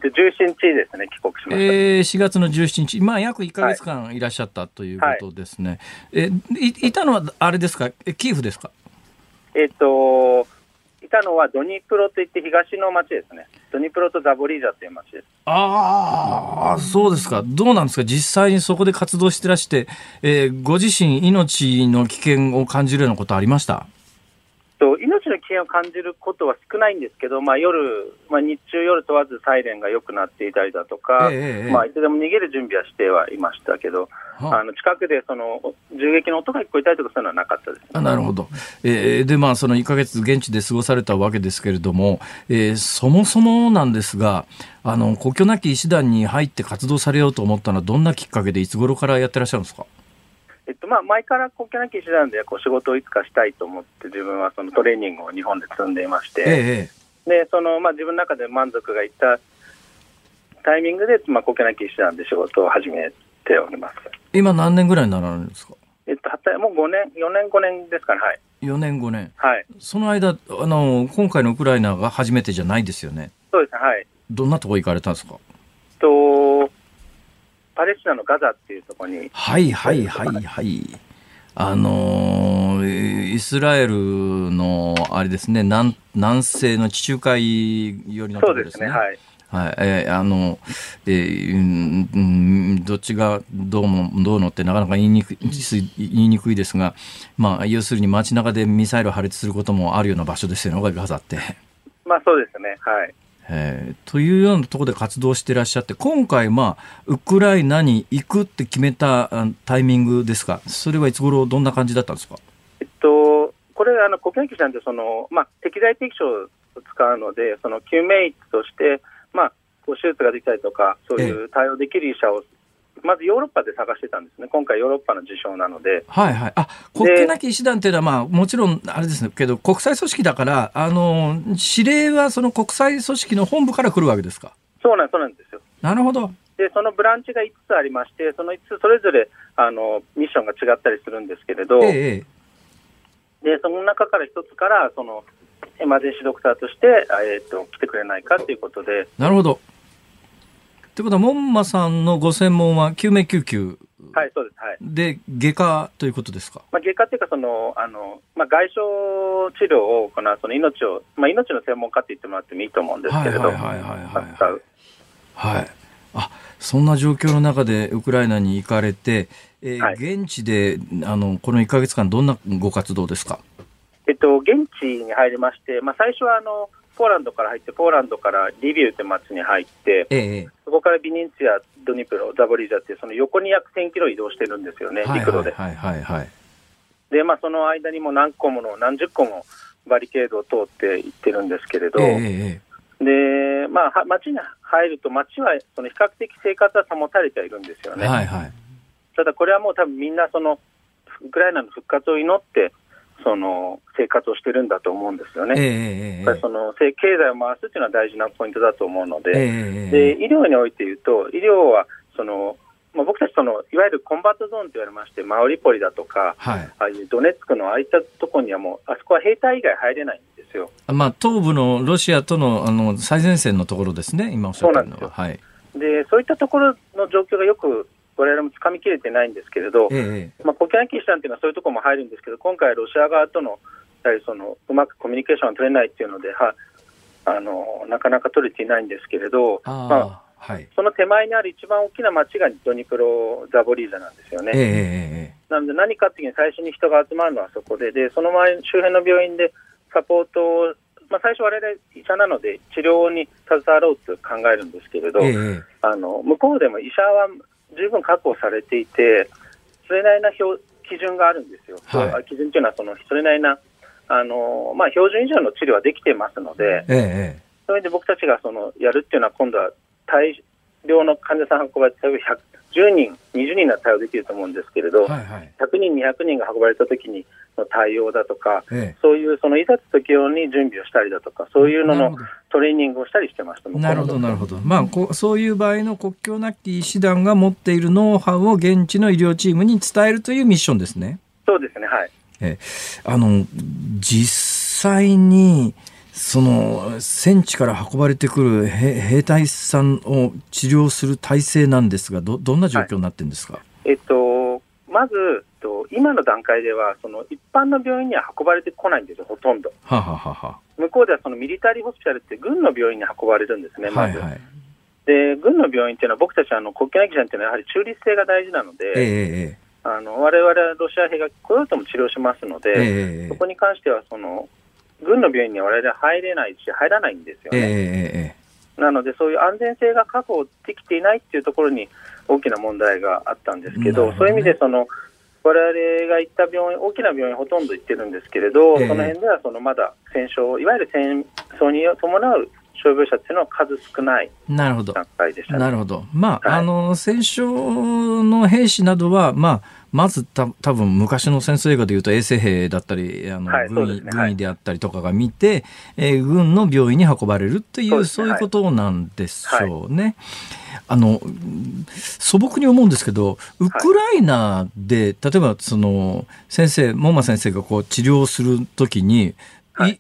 日ですね、帰国しました。えー、4月の17日、まあ、約1か月間いらっしゃったということですね。はい、えいいたのは、あれですか、キーフですか？えっ、と、いたのはドニプロといって東の町ですね。ドニプロとザボリージャという町です。ああ、そうですか。どうなんですか？実際にそこで活動してらして、えー、ご自身命の危険を感じるようなことありました？と命の危険を感じることは少ないんですけど、まあ、夜、まあ、日中、夜問わずサイレンが良くなっていたりだとか、ええまあ、いつでも逃げる準備はしてはいましたけど、はあ、あの近くでその銃撃の音が聞こえたりとかそういうのはなかったです、ね、あなるほど、えー、で、まあ、その1か月、現地で過ごされたわけですけれども、えー、そもそもなんですが、あの国境なき医師団に入って活動されようと思ったのは、どんなきっかけで、いつ頃からやってらっしゃるんですか？えっとまあ、前から国境なき医師団でこう仕事をいつかしたいと思って、自分はそのトレーニングを日本で積んでいまして、ええ、でそのまあ、自分の中で満足がいったタイミングで、まあ、国境なき医師団で仕事を始めております。今、何年ぐらいになられるんですか、えっと、もう5年、4年、5年ですから、はい。4年、5年、はい、その間あの、今回のウクライナが初めてじゃないですよね。そうですね、はい。どんなとこ行かれたんですか？とパレスチナのガザっていうところに。はいはいはいはい。あのー、イスラエルのあれですね南南西の地中海寄りのところですね。そうですねはいはい、えー、あの、えー、うん、どっちがどうも、どうのってなかなか言いにくい、言いにくいですが、まあ、要するに街中でミサイルを破裂することもあるような場所ですよね、ガザって。まあそうですね、はい。えー、というようなところで活動していらっしゃって、今回、まあ、ウクライナに行くって決めたタイミングですか、それはいつ頃どんな感じだったんですか、えっと、これ、あの国益さんってその、まあ、適材適所を使うので、その救命医として、まあ、こう手術ができたりとか、そういう対応できる医者をまずヨーロッパで探してたんですね、今回、ヨーロッパの受賞なので。はいはい、あ国境なき医師団っていうのは、まあ、もちろんあれですけど、国際組織だから、あの指令はその国際組織の本部から来るわけですか？そうなんそうなんですよ。なるほど。でそのブランチが5つありまして、その5つそれぞれあのミッションが違ったりするんですけれど、ええ、でその中から1つからそのエマージェンシードクターとして、えーと来てくれないかということで。なるほどということは、門馬さんのご専門は救命救急はい、そうです。はい。で、外科ということですか？まあ、外科っていうか、その、あの、まあ、外傷治療を行う、その命を、まあ、命の専門家って言ってもらってもいいと思うんですけれど。はいはいはいはい、はい。はい。あ、そんな状況の中でウクライナに行かれて、えー、はい、現地で、あの、この1か月間、どんなご活動ですか？えっと、現地に入りまして、まあ、最初は、あの、ポーランドから入って、ポーランドからリビウって町に入って、ええ、そこからビニンツィア、ドニプロ、ザボリージャって、その横に約1000キロ移動してるんですよね、陸路で。はいはいはい、で、まあ、その間にも何個もの、何十個もバリケードを通っていってるんですけれど、えで、まあ、町に入ると、町はその比較的生活は保たれているんですよね。はいはい、ただ、これはもう多分みんなその、ウクライナの復活を祈って、その生活をしてるんだと思うんですよね。えー、その経済を回すっていうのは大事なポイントだと思うので、えー、で医療において言うと、医療はその、まあ、僕たちその、いわゆるコンバットゾーンと言われまして、マウリポリだとか、はい、ああいうドネツクのああいったところにはもう、あそこは兵隊以外入れないんですよ。まあ、東部のロシアとのあの最前線のところですね、今おっしゃったのは。はい、でそういったところの状況がよく我々もつかみきれてないんですけれど、ええ、まあ、国境なき医師団というのはそういうところも入るんですけど、今回、ロシア側とのやはりそのうまくコミュニケーションが取れないっていうので、はあのなかなか取れていないんですけれど、あまあはい、その手前にある一番大きな町がドニプロ・ザボリージャなんですよね。えー、なので、何かっていうに最初に人が集まるのはそこで、でその前周辺の病院でサポートを、まあ、最初、我々医者なので治療に携わろうと考えるんですけれど、えー、あの向こうでも医者は十分確保されていて、それなりな標基準があるんですよ、はい、基準というのはその、それなりなあの、まあ、標準以上の治療はできてますので、ええ、それで僕たちがそのやるっていうのは、今度は大量の患者さん運ばれて、例えば10人、20人なら対応できると思うんですけれど、はいはい、100人、200人が運ばれたときにの対応だとか、ええ、そういうそのいざと時用に準備をしたりだとか、そういうののトレーニングをしたりしてましたなるほど、なるほど、まあこ、そういう場合の国境なき医師団が持っているノウハウを現地の医療チームに伝えるというミッションですね。そうですね、はい。え。あの実際にその戦地から運ばれてくる兵隊さんを治療する体制なんですがどどんな状況になってるんですか、はい、えっと、まずと今の段階ではその一般の病院には運ばれてこないんですよ、ほとんど。ははは向こうではそのミリタリーホスピタルって軍の病院に運ばれるんですね、まず。はいはい、で軍の病院っていうのは僕たちあの国境なき医っていうのはやはり中立性が大事なので、えー、あの我々はロシア兵が来ようとも治療しますので、えー、そこに関してはその軍の病院には我々は入れないし、入らないんですよね。えー、なので、そういう安全性が確保できていないっていうところに大きな問題があったんですけど、どね、そういう意味でその、我々が行った病院、大きな病院ほとんど行ってるんですけれど、その辺ではそのまだ戦勝、いわゆる戦争に伴う傷病者っていうのは数少ない段階でした、ね、なるほど。まあ、はい、あの、戦勝の兵士などは、まあ、まずた多分昔の戦争映画でいうと衛生兵だったりあの、はい、軍医、ね、軍医であったりとかが見て、えー、軍の病院に運ばれるっていうそう、ね,、いうことなんでしょうね。はい、あの素朴に思うんですけどウクライナで、例えばその先生門馬先生がこう治療するときに、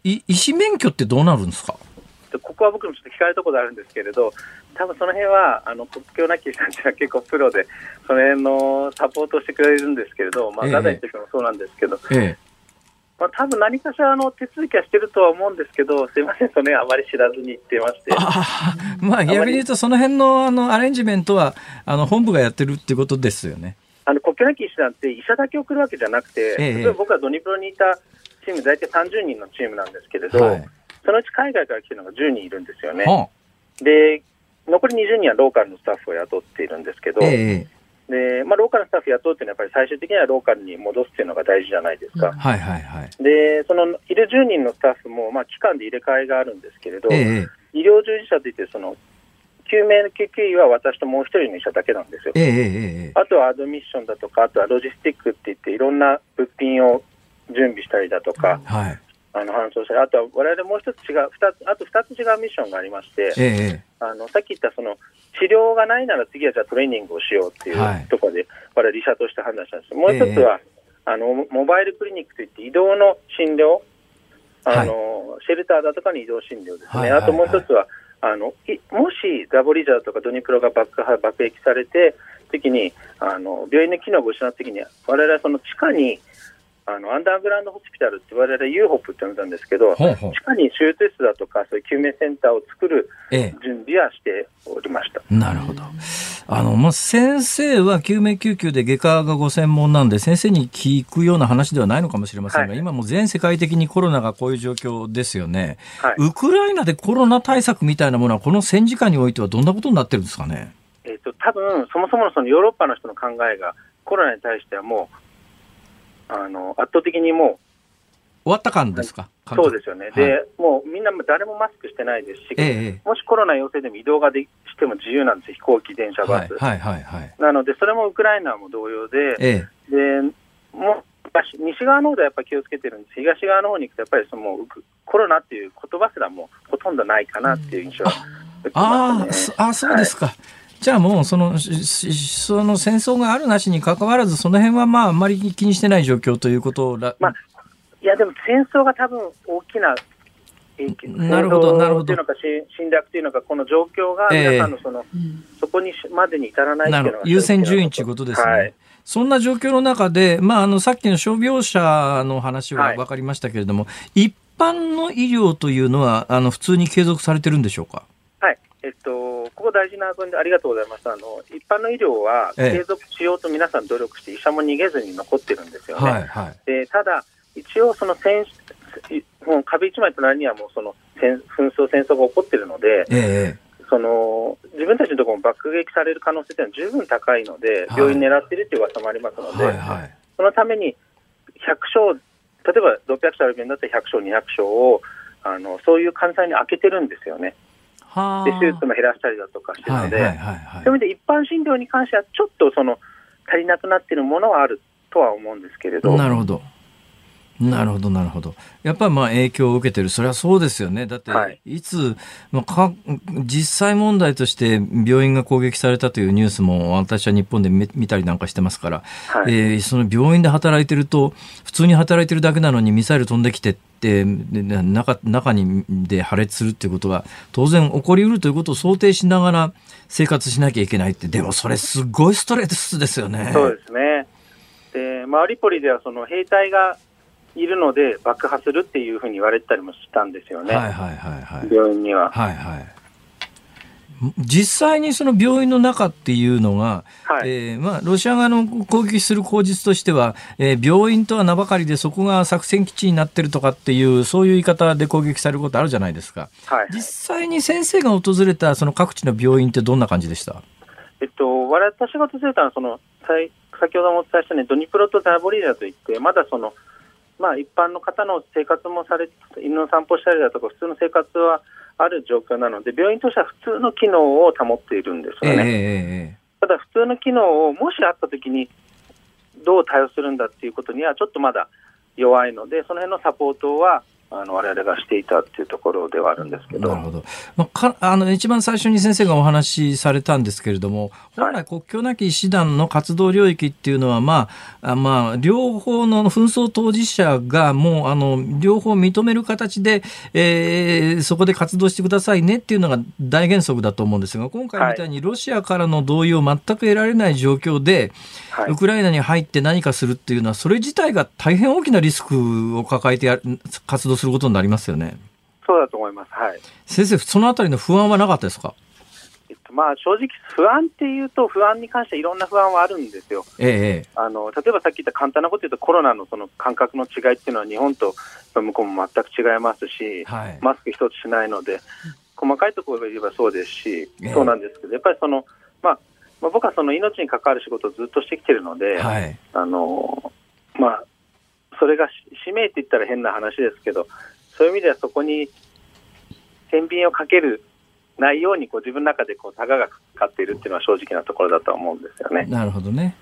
い医師免許ってどうなるんですか？ここは僕もちょっと聞かれたことあるんですけれど多分その辺はあの国境なき医さんは結構プロでその辺のサポートしてくれるんですけれど、まあ、ガザに時もそうなんですけど、ええ。まあ、多分何かしらの手続きはしてるとは思うんですけど、すみません、それあまり知らずに言ってまして。あまあ、逆に言うと、その辺のあのアレンジメントはあの本部がやってるってことですよね。あの国境なき医師団って医者だけ送るわけじゃなくて、ええ、例えば僕はドニプロにいたチーム、大体30人のチームなんですけれど、はい、そのうち海外から来てるのが10人いるんですよね。はあ、で残り20人はローカルのスタッフを雇っているんですけど、えー、でまあ、ローカルのスタッフ雇うっていうのは、やっぱり最終的にはローカルに戻すっていうのが大事じゃないですか。はいはいはい、で、そのいる10人のスタッフも、まあ、期間で入れ替えがあるんですけれど、えー、医療従事者といって、その救命救急医は私ともう一人の医者だけなんですよ。えー、あとはアドミッションだとか、あとはロジスティックって言って、いろんな物品を準備したりだとか、はい、あの搬送したり、あとは我々もう一つ違う、二つあと2つ違うミッションがありまして、えあのさっき言ったその治療がないなら次はじゃあトレーニングをしようっていうところで、我々、医者として判断したんです。もう一つは、あのモバイルクリニックといって移動の診療、あの、はい、シェルターだとかに移動診療ですね、あともう一つは、あのもしザボリジャーとかドニプロが爆破爆撃されて、時にあの病院の機能を失った時に、我々はその地下にあのアンダーグラウンドホスピタルって我々 UHOP って呼んだんですけど、ほうほう地下に手術室だとか、そういう救命センターを作る準備はしておりました。ええ、なるほど。あの、まあ、先生は救命救急で外科がご専門なんで、先生に聞くような話ではないのかもしれませんが、はい、今も全世界的にコロナがこういう状況ですよね、はい、ウクライナでコロナ対策みたいなものは、この戦時下においてはどんなことになってるんですかね。えっ、と、多分そもそものそのヨーロッパの人の考えが、コロナに対してはもう、あの圧倒的にもう終わった感ですか、そうですよね、はい、でもうみんな誰もマスクしてないですし、ええ、もしコロナ陽性でも移動がでしても自由なんです飛行機、電車、バス、はいはいはい、なので、それもウクライナも同様で、ええ、でも西側の方ではやっぱり気をつけてるんです、東側の方に行くと、やっぱりそのコロナっていう言葉すらもほとんどないかなっていう印象は、ね、ああ、そうですか。はいじゃあもうそのその戦争があるなしにかかわらずその辺はまああんまり気にしてない状況ということら、まあ、いやでも戦争が多分大きな影響なるほどなるほど。侵略というのかこの状況が皆さんのその、えー、そこにまでに至らないっていうのが優先順位ということですね。はい。そんな状況の中で、まあ、あのさっきの傷病者の話は分かりましたけれども、はい、一般の医療というのはあの普通に継続されてるんでしょうか？えっと、ここ大事な分でありがとうございます。あの、一般の医療は継続しようと皆さん努力して、医者も逃げずに残ってるんですよね。はいはい、でただ、一応その戦、もう壁一枚隣にはもうその戦紛争、戦争が起こってるので、えー、その自分たちのところも爆撃される可能性というのは十分高いので、病院狙ってるっていう噂もありますので、はいはいはい、そのために100床、例えば600床ある病院だったら100床、200床をあのそういう患者さんに開けてるんですよね。で手術も減らしたりだとかしてるので、そういう意味で一般診療に関しては、ちょっとその足りなくなっているものはあるとは思うんですけれど。なるほどなるほど、なるほど。やっぱりまあ影響を受けてる。それはそうですよね。だって、いつ、まあ、か、実際問題として病院が攻撃されたというニュースも私は日本で見たりなんかしてますから、はい、えー、その病院で働いてると、普通に働いてるだけなのにミサイル飛んできてって、中、中にで破裂するっていうことが当然起こりうるということを想定しながら生活しなきゃいけないって、でもそれすごいストレスですよね。そうですね。で、マリポリではその兵隊がいるので爆破するっていうふうに言われたりもしたんですよね、はいはいはいはい、病院には。はいはい。実際にその病院の中っていうのが、はい、えー、まあ、ロシア側の攻撃する口実としては、えー、病院とは名ばかりでそこが作戦基地になってるとかっていうそういう言い方で攻撃されることあるじゃないですか、はい、実際に先生が訪れたその各地の病院ってどんな感じでした、えっと、私が訪れたのはその先ほどもお伝えしたようにドニプロとザボリージャといってまだそのまあ、一般の方の生活もされ犬の散歩したりだとか普通の生活はある状況なので病院としては普通の機能を保っているんですよね、えー、ただ普通の機能をもしあったときにどう対応するんだっていうことにはちょっとまだ弱いのでその辺のサポートはあの我々がしていたっていうところではあるんですけど。なるほど。まあ、かあの一番最初に先生がお話しされたんですけれども、本来国境なき医師団の活動領域っていうのは、まあ、あまあ、両方の紛争当事者がもう、あの、両方認める形で、えー、そこで活動してくださいねっていうのが大原則だと思うんですが、今回みたいにロシアからの同意を全く得られない状況で、はい、ウクライナに入って何かするっていうのは、それ自体が大変大きなリスクを抱えてや活動することになりますよね。そうだと思います。はい。先生、そのあたりの不安はなかったですか？えっと、まあ、正直、不安っていうと、不安に関していろんな不安はあるんですよ。ええ、あの例えばさっき言った簡単なこと言うと、コロナのその感覚の違いっていうのは、日本と向こうも全く違いますし、はい、マスク一つしないので、細かいところで言えばそうですし、えそうなんですけど、やっぱりその、まあ、まあ、僕はその命に関わる仕事をずっとしてきてるので、はい、あのまあ、それが使命って言ったら変な話ですけど、そういう意味ではそこに天秤をかけるないようにこう自分の中でこうタガがかかっているっていうのは正直なところだと思うんですよね。なるほどね。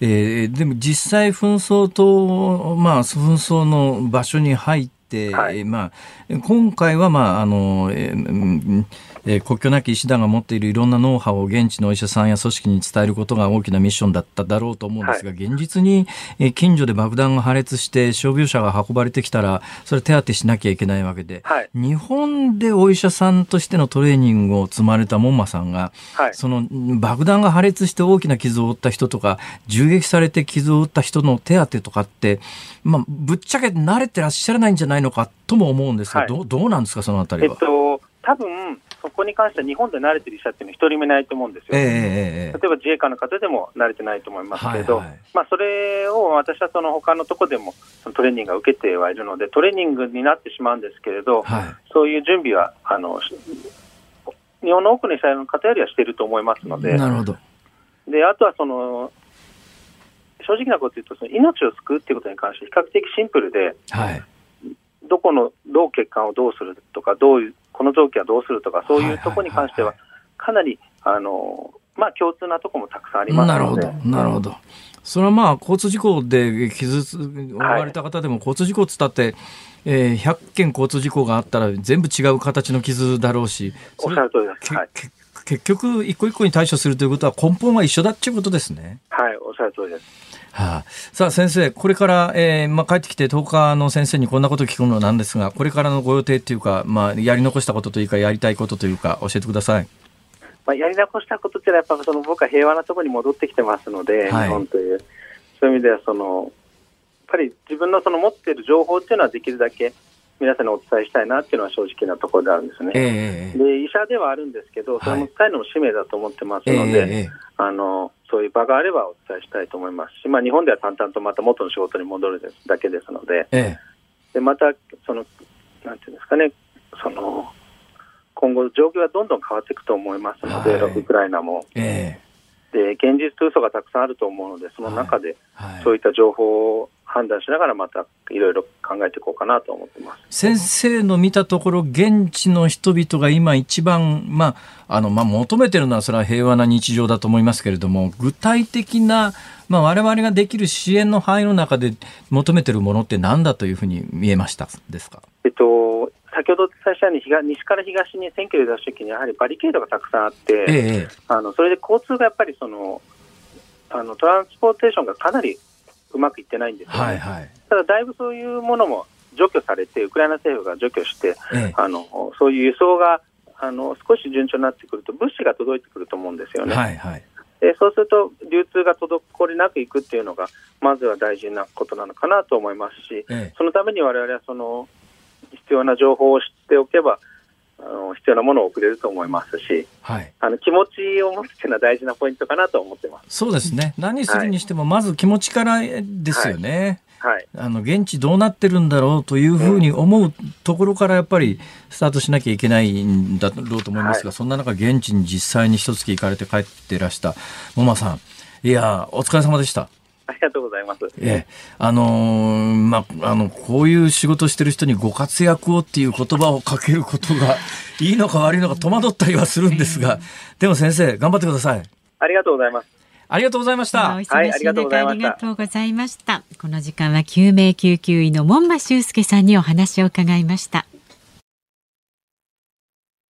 えー、でも実際紛争と、まあ、紛争の場所に入って、はい、まあ、今回は、まあ、あの、えーえー、国境なき医師団が持っているいろんなノウハウを現地のお医者さんや組織に伝えることが大きなミッションだっただろうと思うんですが、はい、現実に、えー、近所で爆弾が破裂して傷病者が運ばれてきたらそれ手当てしなきゃいけないわけで、はい、日本でお医者さんとしてのトレーニングを積まれた門馬さんが、はい、その爆弾が破裂して大きな傷を負った人とか銃撃されて傷を負った人の手当てとかって、まあ、ぶっちゃけ慣れてらっしゃらないんじゃないのかとも思うんですが、どうどうなんですかそのあたりは？えっと多分そこに関しては日本で慣れてる医者っていうのは一人もいないと思うんですよ、えー、例えば自衛官の方でも慣れてないと思いますけど、はいはい、まあ、それを私はその他のところでもそのトレーニングが受けてはいるので、トレーニングになってしまうんですけれど、はい、そういう準備はあの日本の多くの医者の方よりはしていると思いますので、なるほど。であとはその正直なこと言うと、その命を救うっていうことに関して比較的シンプルで、はい、どこのどう血管をどうするとか、どういうこの臓器はどうするとか、そういうところに関しては、かなり、あの、まあ、共通なところもたくさんありますなるほど、なるほど。それはまあ、交通事故で傷つ、負われた方でも、交通事故つったって、えー、100件交通事故があったら、全部違う形の傷だろうし、おっしゃる通りです。はい、結局、一個一個に対処するということは、根本は一緒だっていうことですね。はい、おっしゃる通りです。はあ、さあ先生、これから、えーまあ、帰ってきて10日の先生にこんなことを聞くのなんですが、これからのご予定というか、まあ、やり残したことというか、やりたいことというか、教えてください。まあ、やり残したことっていうのは、やっぱその僕は平和なところに戻ってきてますので、はい、日本という、そういう意味ではその、やっぱり自分のその持っている情報っていうのはできるだけ皆さんにお伝えしたいなっていうのは正直なところであるんですね。えー、で医者ではあるんですけど、それも伝えるのも使命だと思ってますので、はいえー、あのそういう場があればお伝えしたいと思います。し、まあ、日本では淡々とまた元の仕事に戻るだけですので、ええ、でまたその、なんていうんですかね、その今後、状況がどんどん変わっていくと思いますので、はい、ウクライナも。ええ、で現実と嘘がたくさんあると思うので、その中でそういった情報を判断しながらまたいろいろ考えていこうかなと思ってます。先生の見たところ現地の人々が今一番、まああのまあ、求めてるのはそれは平和な日常だと思いますけれども具体的な、まあ、我々ができる支援の範囲の中で求めてるものって何だというふうに見えましたですか、えっと、先ほど最初に西から東に選挙で出したときにやはりバリケードがたくさんあって、ええ、あのそれで交通がやっぱりそのあのトランスポーテーションがかなりうまくいってないんですよね、はいはい、ただ、だいぶそういうものも除去されて、ウクライナ政府が除去して、ええ、あのそういう輸送があの少し順調になってくると、物資が届いてくると思うんですよね。はいはい。でそうすると、流通が滞りなくいくっていうのが、まずは大事なことなのかなと思いますし、ええ、そのために我々はその必要な情報を知っておけば、あの必要なものを送れると思いますし、はい、あの気持ちを持つというのは大事なポイントかなと思ってます。そうですね、何するにしても、まず気持ちからですよね。はい、あの現地どうなってるんだろうというふうに思うところからやっぱりスタートしなきゃいけないんだろうと思いますが、はい、そんな中現地に実際に一月行かれて帰っていらしたもまさん。いやお疲れ様でした。ありがとうございます。ええ、あのー、まあ、あの、こういう仕事してる人にご活躍をっていう言葉をかけることがいいのか悪いのか戸惑ったりはするんですが、でも先生、頑張ってください。ありがとうございます。ありがとうございました。はい、ありがとうございました。この時間は救命救急医の門馬修介さんにお話を伺いました。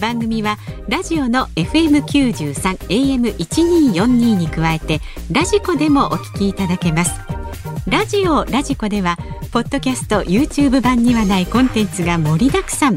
番組はラジオの FM93 AM1242 に加えてラジコでもお聞きいただけます。ラジオラジコではポッドキャスト YouTube 版にはないコンテンツが盛りだくさん。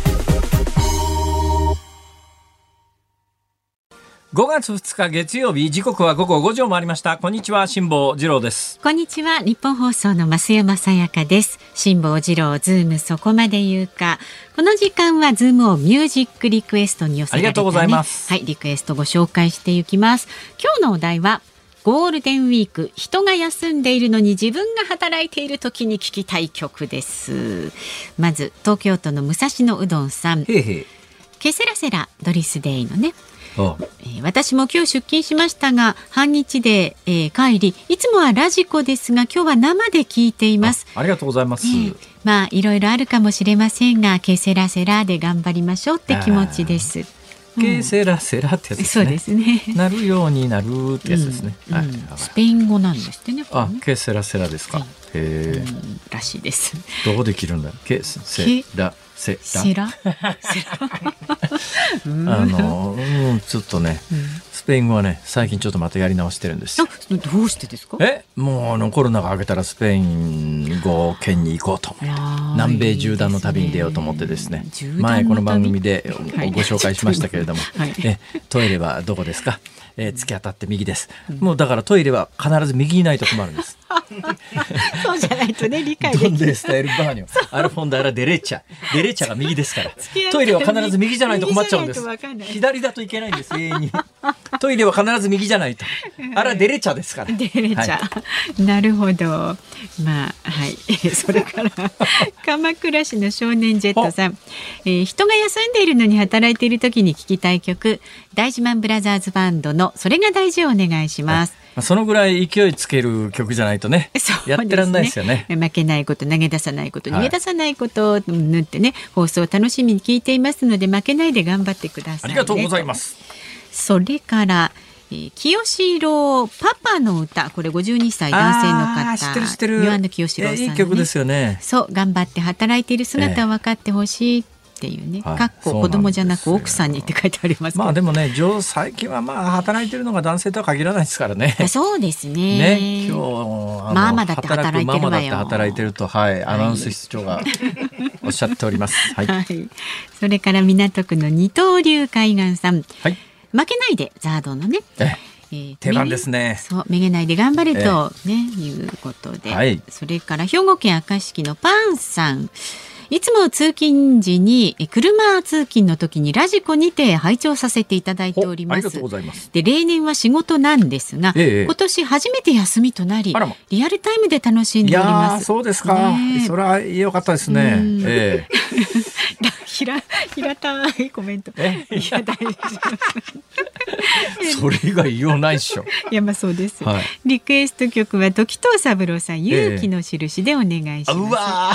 5月2日月曜日時刻は午後5時を回りました。こんにちは辛坊治郎です。こんにちは日本放送の増山さやかです。辛坊治郎ズームそこまで言うか。この時間はズームオンミュージックリクエストに寄せね、ありがとうございます。はいリクエストご紹介していきます。今日のお題はゴールデンウィーク人が休んでいるのに自分が働いている時に聞きたい曲です。まず東京都の武蔵野うどんさん。へへケセラセラドリスデイのねえ私も今日出勤しましたが半日で、えー、帰りいつもはラジコですが今日は生で聞いています。ありがとうございます、えー、まあいろいろあるかもしれませんがケセラセラで頑張りましょうって気持ちです。ケセラセラってやつ、ね、そうですね。なるようになるってやつですね。うん。はい、スペイン語なんですってね。あ、ケセラセラですか。へえ、らしいです。どこで切るんだ。ケセラセラ。セラ。あの、うん、ちょっとね、スペイン語はね、最近ちょっとまたやり直してるんです。どうしてですか？えもうあのコロナが明けたらスペイン語圏に行こうと。南米縦断の旅に出ようと思ってですね。前この番組でご紹介しましたけれども、はい、えトイレはどこですか？えー、突き当たって右です、もうだからトイレは必ず右にないと困るんです そうじゃないとね理解できない。 Está el ba ño al fondo a la derecha。 derecha が右ですから。トイレは必ず右じゃないと困っちゃうんです。左だといけないんです永遠に。トイレは必ず右じゃないと。あれは derecha ですから。 derecha、はい、なるほど。まあはい。それから鎌倉市の少年ジェットさん、えー、人が休んでいるのに働いている時に聞きたい曲。大事マンブラザーズバンドのそれが大事をお願いします、はい、そのぐらい勢いつける曲じゃないとね、ね、やってらんないですよね。負けないこと投げ出さないこと逃げ出さないことを縫ってね放送を楽しみに聞いていますので負けないで頑張ってください、ね、ありがとうございます。それから清志郎パパの歌これ52歳男性の方。知ってる知ってる。清志郎さん、ね、いい曲ですよね。そう頑張って働いている姿を分かってほしい、えーっていうね、はい、かっこ子供じゃなく奥さんにって書いてありますまあでもね最近はまあ働いてるのが男性とは限らないですからね。そうですね。ね今日ママだって働いてるわよ。働いてるとはいアナウンス室長が おっしゃっております、はい、はい、それから港区の二刀流海岸さん、はい、負けないでザードのね。ええ。ー、定番ですね。そう、めげないで頑張れとね、え。ー、いうことで、はい、それから兵庫県明石市のパンさん。いつも通勤時に車通勤の時にラジコにて拝聴させていただいております。ますで例年は仕事なんですが、ええ、今年初めて休みとなりリアルタイムで楽しんでおります。そうですか。ね、それは良かったですね。ええ、平平たいコメント。えいや大丈夫。それ以外言いようないっしょ。いやまあそうです。はい、リクエスト曲は時藤三郎さん勇気の印でお願いします。うわ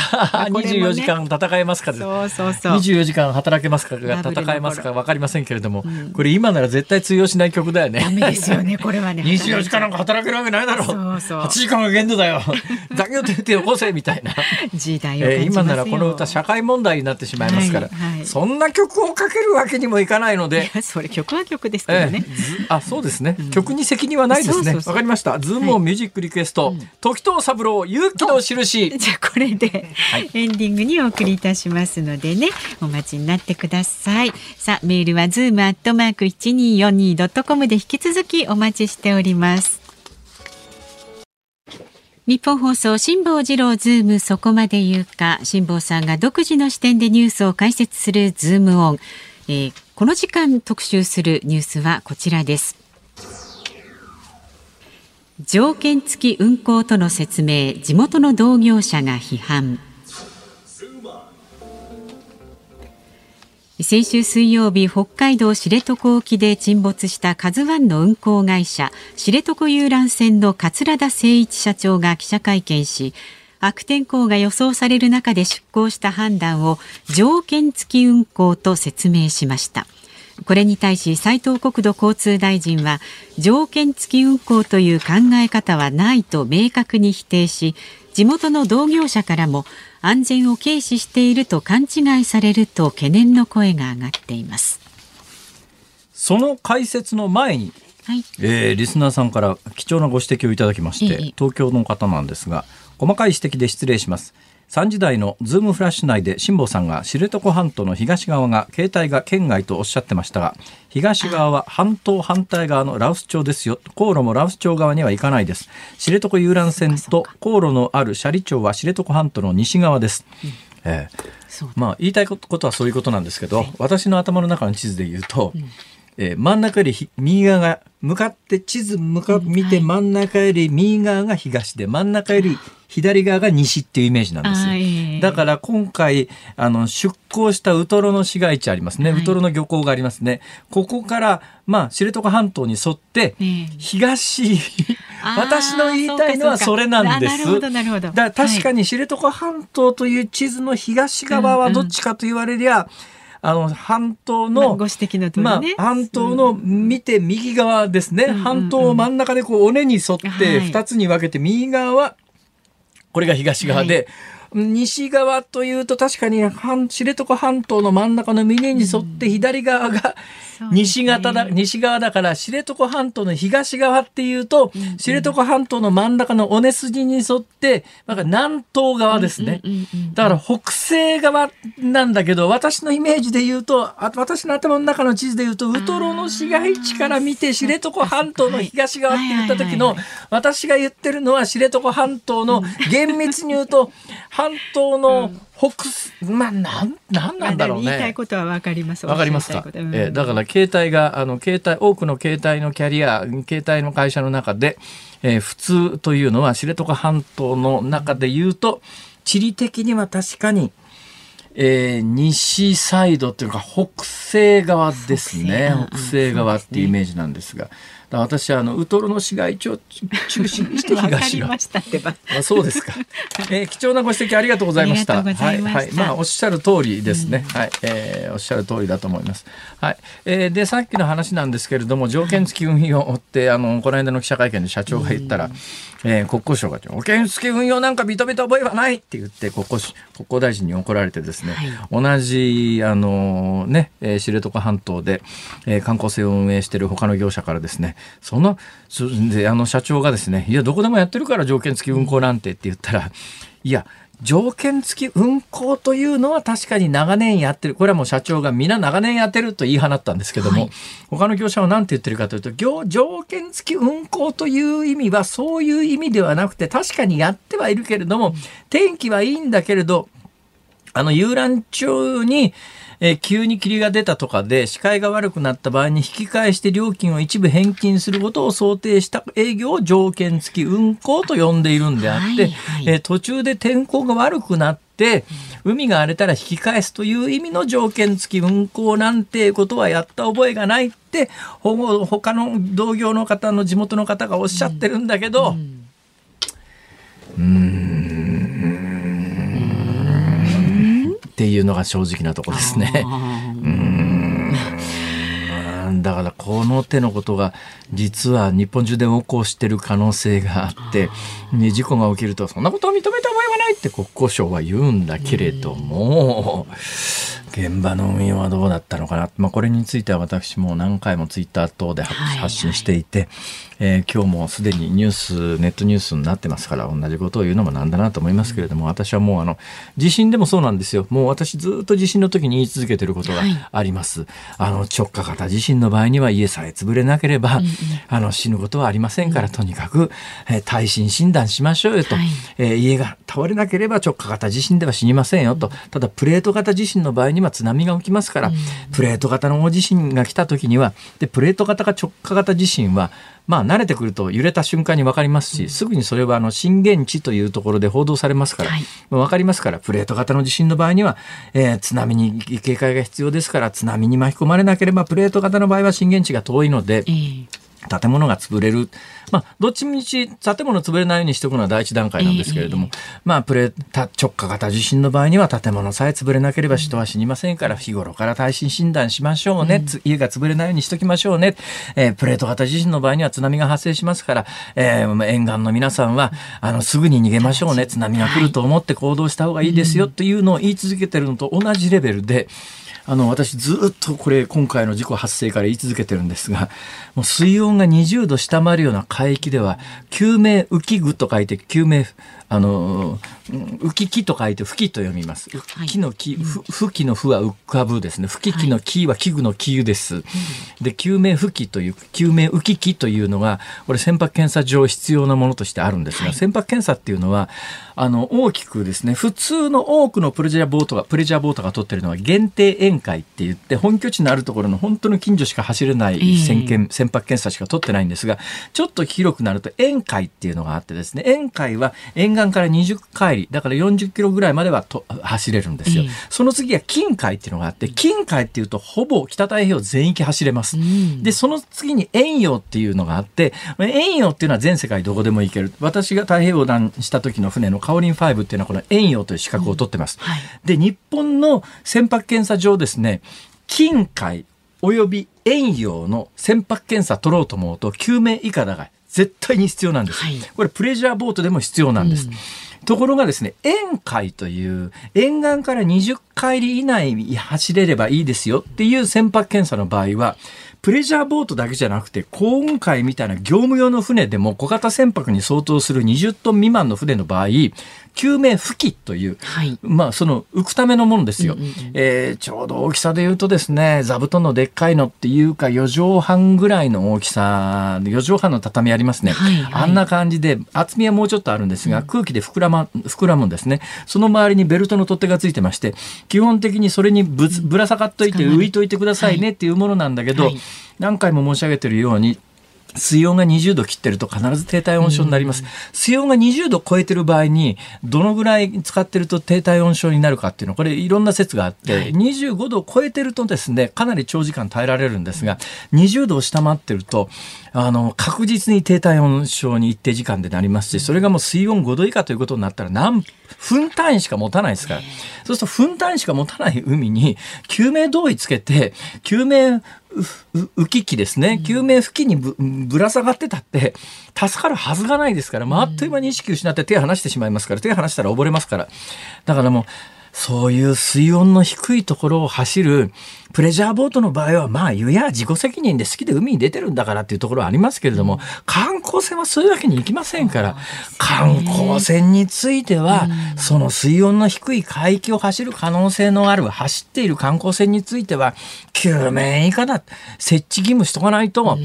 二十四時間戦えますか？そうそうそう。24時間働けますか？が戦えますか？分かりませんけれども、うん、これ今なら絶対通用しない曲だよね。ダメですよねこれはね。24時間なんか働けるわけないだろ。うそうそう。8時間が限度だよ。残業手当よこせみたいな。時代を、えー、今ならこの歌社会問題になってしまいますから、はいはい、そんな曲をかけるわけにもいかないので。それ曲は曲ですけどね、えー、あそうですね、うん、曲に責任はないですね。わかりました。ズームオンミュージックリクエスト、はい、時任三郎勇気の印。じゃあこれで、エンディングにお送りいたしますますのでね。お待ちになってください。さあメールはズームアットマーク一二四二ドットコムで引き続きお待ちしております。日本放送辛坊治郎ズームそこまで言うか。辛坊さんが独自の視点でニュースを解説するズームオン、えー、この時間特集するニュースはこちらです。条件付き運行との説明地元の同業者が批判。先週水曜日北海道知床沖で沈没したカズワンの運航会社知床遊覧船の桂田精一社長が記者会見し悪天候が予想される中で出航した判断を条件付き運航と説明しました。これに対し斉藤国土交通大臣は条件付き運航という考え方はないと明確に否定し地元の同業者からも安全を軽視していると勘違いされると懸念の声が上がっています。その解説の前に、はい。えー、リスナーさんから貴重なご指摘をいただきまして、ええ、東京の方なんですが細かい指摘で失礼します。3時台のズームフラッシュ内で辛坊さんが知床半島の東側が携帯が県外とおっしゃってましたが東側は半島反対側の羅臼町ですよ。航路も羅臼町側には行かないです。知床遊覧船と航路のある斜里町は知床半島の西側です、えー、まあ言いたいことはそういうことなんですけど、私の頭の中の地図で言うと、うん。えー、真ん中より右側が向かって地図向か見て真ん中より右側が東で真ん中より左側が西っていうイメージなんですよ。だから今回あの出港したウトロの市街地ありますね、ウトロの漁港がありますね。ここからまあ知床半島に沿って東、私の言いたいのはそれなんです。だ確かに知床半島という地図の東側はどっちかと言われりゃ、うんうんあの半島の、ご指摘のね、まあ、半島の見て右側ですね、うん、半島を真ん中でこう尾根に沿って2つに分けて、右側はこれが東側で、はい、西側というと確かに知床半島の真ん中の峰に沿って左側が西型だ、西側だから知床半島の東側っていうと、知床半島の真ん中の尾根筋に沿って、なんか南東側ですね。だから北西側なんだけど、私のイメージで言うと、あ私の頭の中の地図で言うと、ウトロの市街地から見て知床半島の東側って言った時の、私が言ってるのは知床半島の厳密に言うと、半島の北まあなんなんなんだろうね。言いたいことはわかります。わかりますか？うん、えー、だから携帯があの携帯多くの携帯のキャリア携帯の会社の中で、えー、普通というのは知床半島の中で言うと地理的には確かに。えー、西サイドというか北西側ですね北西側っていうイメージなんですが、私あのウトロの市街地を中心にして東が。ましたってば。あそうですか。えー、貴重なご指摘ありがとうございました。はいはい。まあおっしゃる通りですね。うん、はい、えー、おっしゃる通りだと思います。はい。えー、でさっきの話なんですけれども条件付き運用ってあのこの間の記者会見で社長が言ったら、うん、えー、国交省が条件付き運用なんか認めた覚えはないって言って国交国交大臣に怒られてですね、はい、同じあのね、えー、知床半島で、えー、観光船を運営している他の業者からですねそのであの社長がですねいやどこでもやってるから条件付き運航なんてって言ったらいや条件付き運航というのは確かに長年やってる。これはもう社長が皆長年やってると言い放ったんですけども、はい、他の業者は何て言ってるかというと、条件付き運航という意味はそういう意味ではなくて、確かにやってはいるけれども、天気はいいんだけれど、あの遊覧中に、えー、急に霧が出たとかで視界が悪くなった場合に引き返して料金を一部返金することを想定した営業を条件付き運航と呼んでいるんであって、はいはい、えー、途中で天候が悪くなって、海が荒れたら引き返すという意味の条件付き運航なんてことはやった覚えがないって他の同業の方の地元の方がおっしゃってるんだけど、うん、うんっていうのが正直なとこですね。うんだからこの手のことが実は日本中で横行してる可能性があって、ね、事故が起きるとそんなことを認めた覚えはないって国交省は言うんだけれども。現場の運用はどうだったのかな、まあ、これについては私も何回もツイッター等で発信していて、えー、今日もすでにニュースネットニュースになってますから同じことを言うのもなんだなと思いますけれども、私はもうあの地震でもそうなんですよ。もう私ずっと地震の時に言い続けてることがあります、はい、あの直下型地震の場合には家さえ潰れなければ、うんうん、あの死ぬことはありませんから、とにかく、えー、耐震診断しましょうよと、はい、えー、家が倒れなければ直下型地震では死にませんよと。ただプレート型地震の場合には津波が起きますから、うん、プレート型の大地震が来た時にはでプレート型が直下型地震はまあ、慣れてくると揺れた瞬間に分かりますし、すぐにそれはあの震源地というところで報道されますから、はい、分かりますから、プレート型の地震の場合には、えー、津波に警戒が必要ですから、津波に巻き込まれなければ、プレート型の場合は震源地が遠いので、えー建物が潰れる。まあ、どっちみち建物潰れないようにしておくのは第一段階なんですけれども、えー、まあ、プレ直下型地震の場合には建物さえ潰れなければ人は死にませんから、日頃から耐震診断しましょうね。うん、家が潰れないようにしときましょうね。えー、プレート型地震の場合には津波が発生しますから、えー、沿岸の皆さんは、あの、すぐに逃げましょうね。津波が来ると思って行動した方がいいですよというのを言い続けてるのと同じレベルで、あの、私ずっとこれ、今回の事故発生から言い続けてるんですが、もう水温が20度下回るような海域では、救命浮き具と書いて、救命あの浮き木と書いて吹きと読みます。木の木、吹きのふは浮かぶですね。吹き木の木は器具の木です。で、救命吹きという、救命浮き木というのが、これ船舶検査上必要なものとしてあるんですが、船舶検査っていうのは、あの、大きくですね、普通の多くのプレジャーボートが、プレジャーボートが取ってるのは限定宴会って言って、本拠地のあるところの本当の近所しか走れない船検、船舶検査しか取ってないんですが、ちょっと広くなると宴会っていうのがあってですね、宴会は沿岸から20海里、だから40キロぐらいまではと走れるんですよ。その次は近海っていうのがあって、近海っていうとほぼ北太平洋全域走れます。で、その次に遠洋っていうのがあって、遠洋っていうのは全世界どこでも行ける。私が太平洋横断した時の船のカオリン5っていうのはこの遠洋という資格を取ってます。うんはい、で、日本の船舶検査場ですね、近海及び遠洋の船舶検査取ろうと思うと、救命以下だが絶対に必要なんです。はい、これプレジャーボートでも必要なんです。うんところがですね、沿海という沿岸から20海里以内に走れればいいですよっていう船舶検査の場合は、プレジャーボートだけじゃなくて、航運海みたいな業務用の船でも小型船舶に相当する20トン未満の船の場合、救命浮きという、はい、まあその浮くためのものですよ、うんうんうん、えー、ちょうど大きさで言うとですね座布団のでっかいのっていうか4畳半ぐらいの大きさ4畳半の畳ありますね、はいはい、あんな感じで厚みはもうちょっとあるんですが、うん、空気で膨ら,、ま、膨らむんですね。その周りにベルトの取っ手がついてまして基本的にそれにぶぶら下がっといて浮いといてくださいねっていうものなんだけど、はい、何回も申し上げてるように水温が20度切ってると必ず低体温症になります。水温が20度超えてる場合に、どのぐらい使ってると低体温症になるかっていうのは、これいろんな説があって、はい、25度を超えてるとですね、かなり長時間耐えられるんですが、20度を下回ってると、あの、確実に低体温症に一定時間でなりますし、それがもう水温5度以下ということになったら何分単位しか持たないですから。そうすると分単位しか持たない海に救命胴衣つけて、救命浮き機ですね、救命浮きにぶぶら下がってたって、助かるはずがないですから、まあ、あっという間に意識失って手を離してしまいますから、手を離したら溺れますから。だからもう、そういう水温の低いところを走るプレジャーボートの場合は、まあ、湯や自己責任で好きで海に出てるんだからっていうところはありますけれども、観光船はそういうわけにいきませんから、観光船については、その水温の低い海域を走る可能性のある、走っている観光船については、救命以下だ、設置義務しとかないと、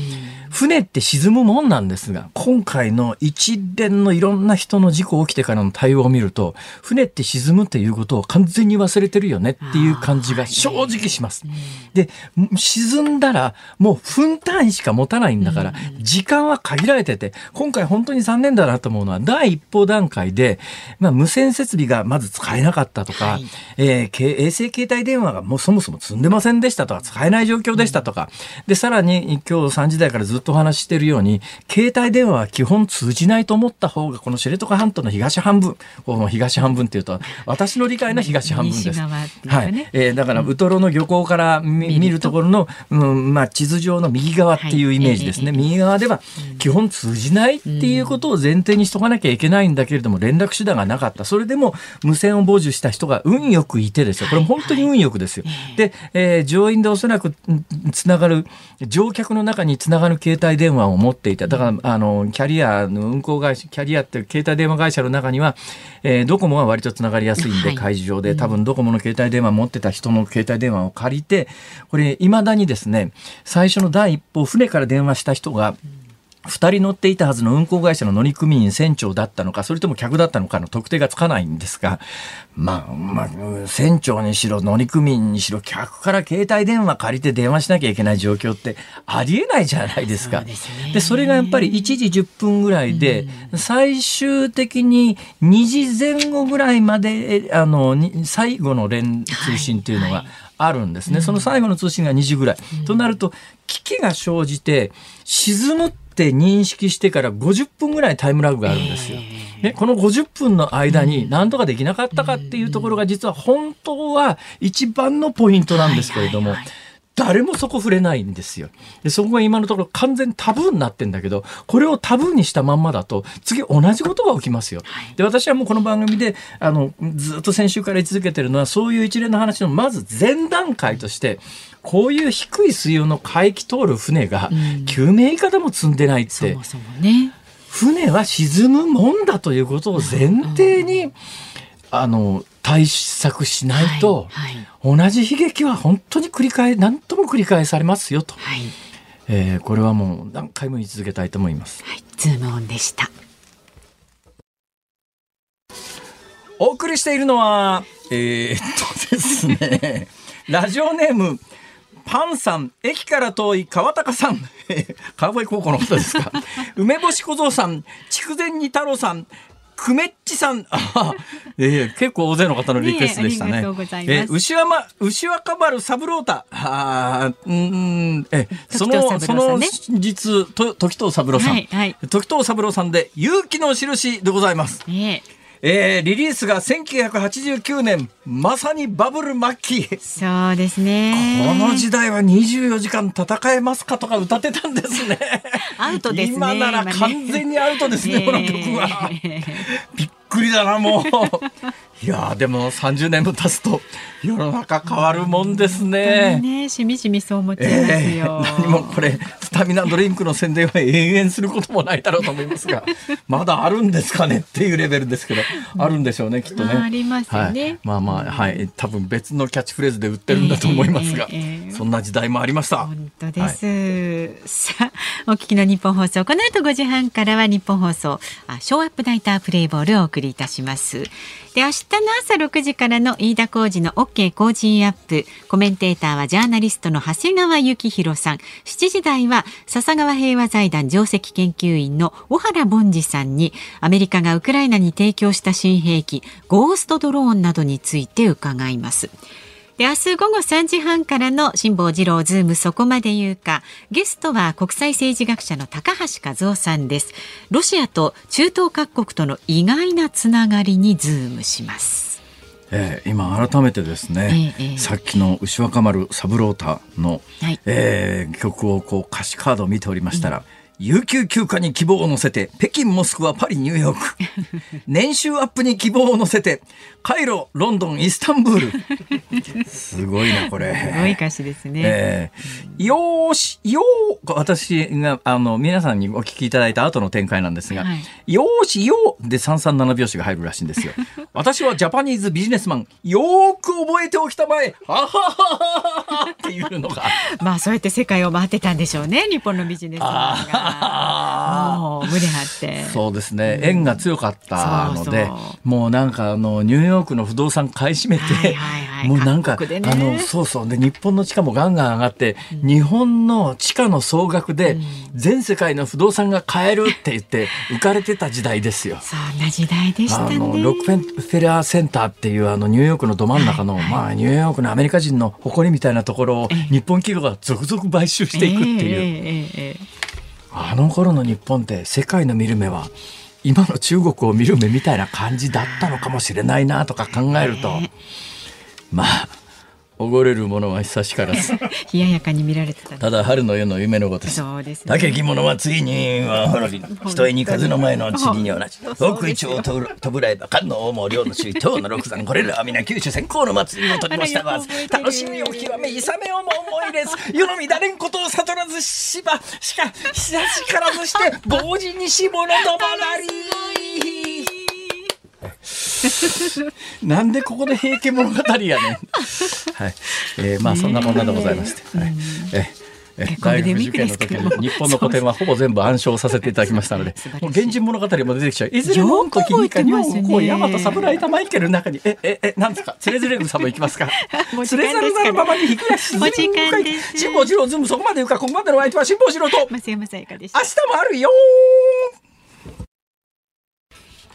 船って沈むもんなんですが、今回の一連のいろんな人の事故起きてからの対応を見ると、船って沈むっていうことを完全に忘れてるよねっていう感じが正直します。で、沈んだらもう分単位しか持たないんだから、時間は限られてて、今回本当に残念だなと思うのは、第一報段階で、まあ、無線設備がまず使えなかったとか、はい、えー、衛星携帯電話がもうそもそも積んでませんでしたとか、使えない状況でしたとか、で、さらに今日3時台からずっとお話ししているように、携帯電話は基本通じないと思った方が、この知床半島の東半分、この東半分っていうと、私の理解の東半分です。ね、はい。えー、だから、ウトロの漁港から見るところの、うん、まあ、地図上の右側っていうイメージですね。はい、右側では基本通じないっていうことを前提にしとかなきゃいけないんだけれども、連絡手段がなかった。それでも無線を傍受した人が運よくいてですよ。これ本当に運よくですよ。で、えー、乗員でおそらくつながる、乗客の中につながる携帯電話を持っていた。だから、あの、キャリアの運行会社、キャリアっていう携帯電話会社の中には、えー、ドコモは割とつながりやすいんで、会場で、多分ドコモの携帯電話持ってた人の携帯電話を借りて、これ、未だにですね、最初の第一報、船から電話した人が、2人乗っていたはずの運航会社の乗組員船長だったのかそれとも客だったのかの特定がつかないんですが、まあ、まあ、船長にしろ乗組員にしろ客から携帯電話借りて電話しなきゃいけない状況ってありえないじゃないですか。そで、それがやっぱり1時10分ぐらいで、最終的に2時前後ぐらいまであの最後の連通信っていうのがあるんですね。その最後の通信が2時ぐらい。となると危機が生じて沈むって認識してから50分ぐらいタイムラグがあるんですよ。で、この50分の間に何とかできなかったかっていうところが実は本当は一番のポイントなんですけれども、誰もそこ触れないんですよ。で、そこが今のところ完全タブーになってんだけど、これをタブーにしたまんまだと、次同じことが起きますよ。で、私はもうこの番組で、あの、ずっと先週から言い続けてるのは、そういう一連の話のまず前段階として、こういう低い水温の海域通る船が、救命いかだも積んでないって、そもそもね。船は沈むもんだということを前提に、あの、対策しないと、同じ悲劇は本当に繰り返何とも繰り返されますよと、はい、えー、これはもう何回も言い続けたいと思います。はい、ズームオンでした。お送りしているのはえー、っとですね ラジオネームパンさん、駅から遠い川高さん、川越高校の方ですか。梅干し小僧さん、筑前に太郎さん、くめっちさん、あえー、結構大勢の方のリクエストでしたね。ねえー、牛山、牛若丸三郎太、あうん、え、その、その実、と、時藤三郎さん、はいはい、時藤三郎さんで、勇気の印でございます。ねえー、リリースが1989年まさにバブル末期。そうですね。この時代は24時間戦えますかとか歌ってたんですね。アウトですね今なら完全にアウトですね、ね、この曲は。びっくりだなもういやでも30年も経つと世の中変わるもんですね。ねしみじみそう思っちゃいますよ、えー、何もこれスタミナドリンクの宣伝は永遠することもないだろうと思いますが まだあるんですかねっていうレベルですけどあるんでしょうねきっとね。ありますよね、はい、まあまあはい多分別のキャッチフレーズで売ってるんだと思いますが、えーえー、そんな時代もありました。本当です、はい、さあお聞きの日本放送この後5時半からは日本放送あショーアップナイタープレイボールをお送りいたします。で明日の朝6時からの飯田浩二の OK 工事アップコメンテーターはジャーナリストの長谷川幸宏さん7時台は笹川平和財団上席研究員の小原凡司さんにアメリカがウクライナに提供した新兵器ゴーストドローンなどについて伺います。で明日午後3時半からの辛坊治郎ズームそこまで言うか。ゲストは国際政治学者の高橋和夫さんです。ロシアと中東各国との意外なつながりにズームします。えー、今改めてですね、えー、さっきの牛若丸三郎太の、はい、えー、曲をこう歌詞カードを見ておりましたら、うん有給休暇に希望を乗せて、北京、モスクワ、パリ、ニューヨーク。年収アップに希望を乗せて、カイロ、ロンドン、イスタンブール。すごいな、これ。すごい歌詞ですね。えー、よーし、よー、私が、あの、皆さんにお聞きいただいた後の展開なんですが、はい、よーし、よーで337拍子が入るらしいんですよ。私はジャパニーズビジネスマン、よーく覚えておきたまえ、はははははっていうのが。まあ、そうやって世界を回ってたんでしょうね、日本のビジネスマンが。もう胸張って。そうですね、円が強かったのでもうなんかあのニューヨークの不動産買い占めて、はいはいはい、もうなんか、ね、あのそうそう。で日本の地価もガンガン上がって、うん、日本の地価の総額で全世界の不動産が買えるって言って 浮かれてた時代ですよ。そんな時代でしたね。あのロックフェラーセンターっていうあのニューヨークのど真ん中の、はいはい、まあニューヨークのアメリカ人の誇りみたいなところを日本企業が続々買収していくっていう。えーえーえーあの頃の日本って世界の見る目は今の中国を見る目みたいな感じだったのかもしれないなとか考えると、まあおごれるものは久しからず。冷ややかに見られてた。ただ春の夜の夢のごとそうです、ね、竹着物はついには滅びひとえに風の前の塵に同じ。奥一をとぶらえば関の王も両の首東の六山これらは皆九州先行の祭りを取りましたが楽しみを極めいさめをも思いれず。世の乱れんことを悟らずしばしか久しからずして 傍事にし物とばなり なんでここで平家物語やねん。はい。えー、まあそんなもんなでございまして。はい。え大学受験の時に日本の古典はほぼ全部暗唱させていただきましたので、もう源氏物語も出てきちゃう。いずれも時にかにょこう大和侍田マイケルの中に、え、え、え、なんですか、つれづれ草も行きますか？つれづれ草のままに引くやし、辛坊治郎ズームそこまで言うか、ここまでの相手は辛坊治郎と。明日もあるよ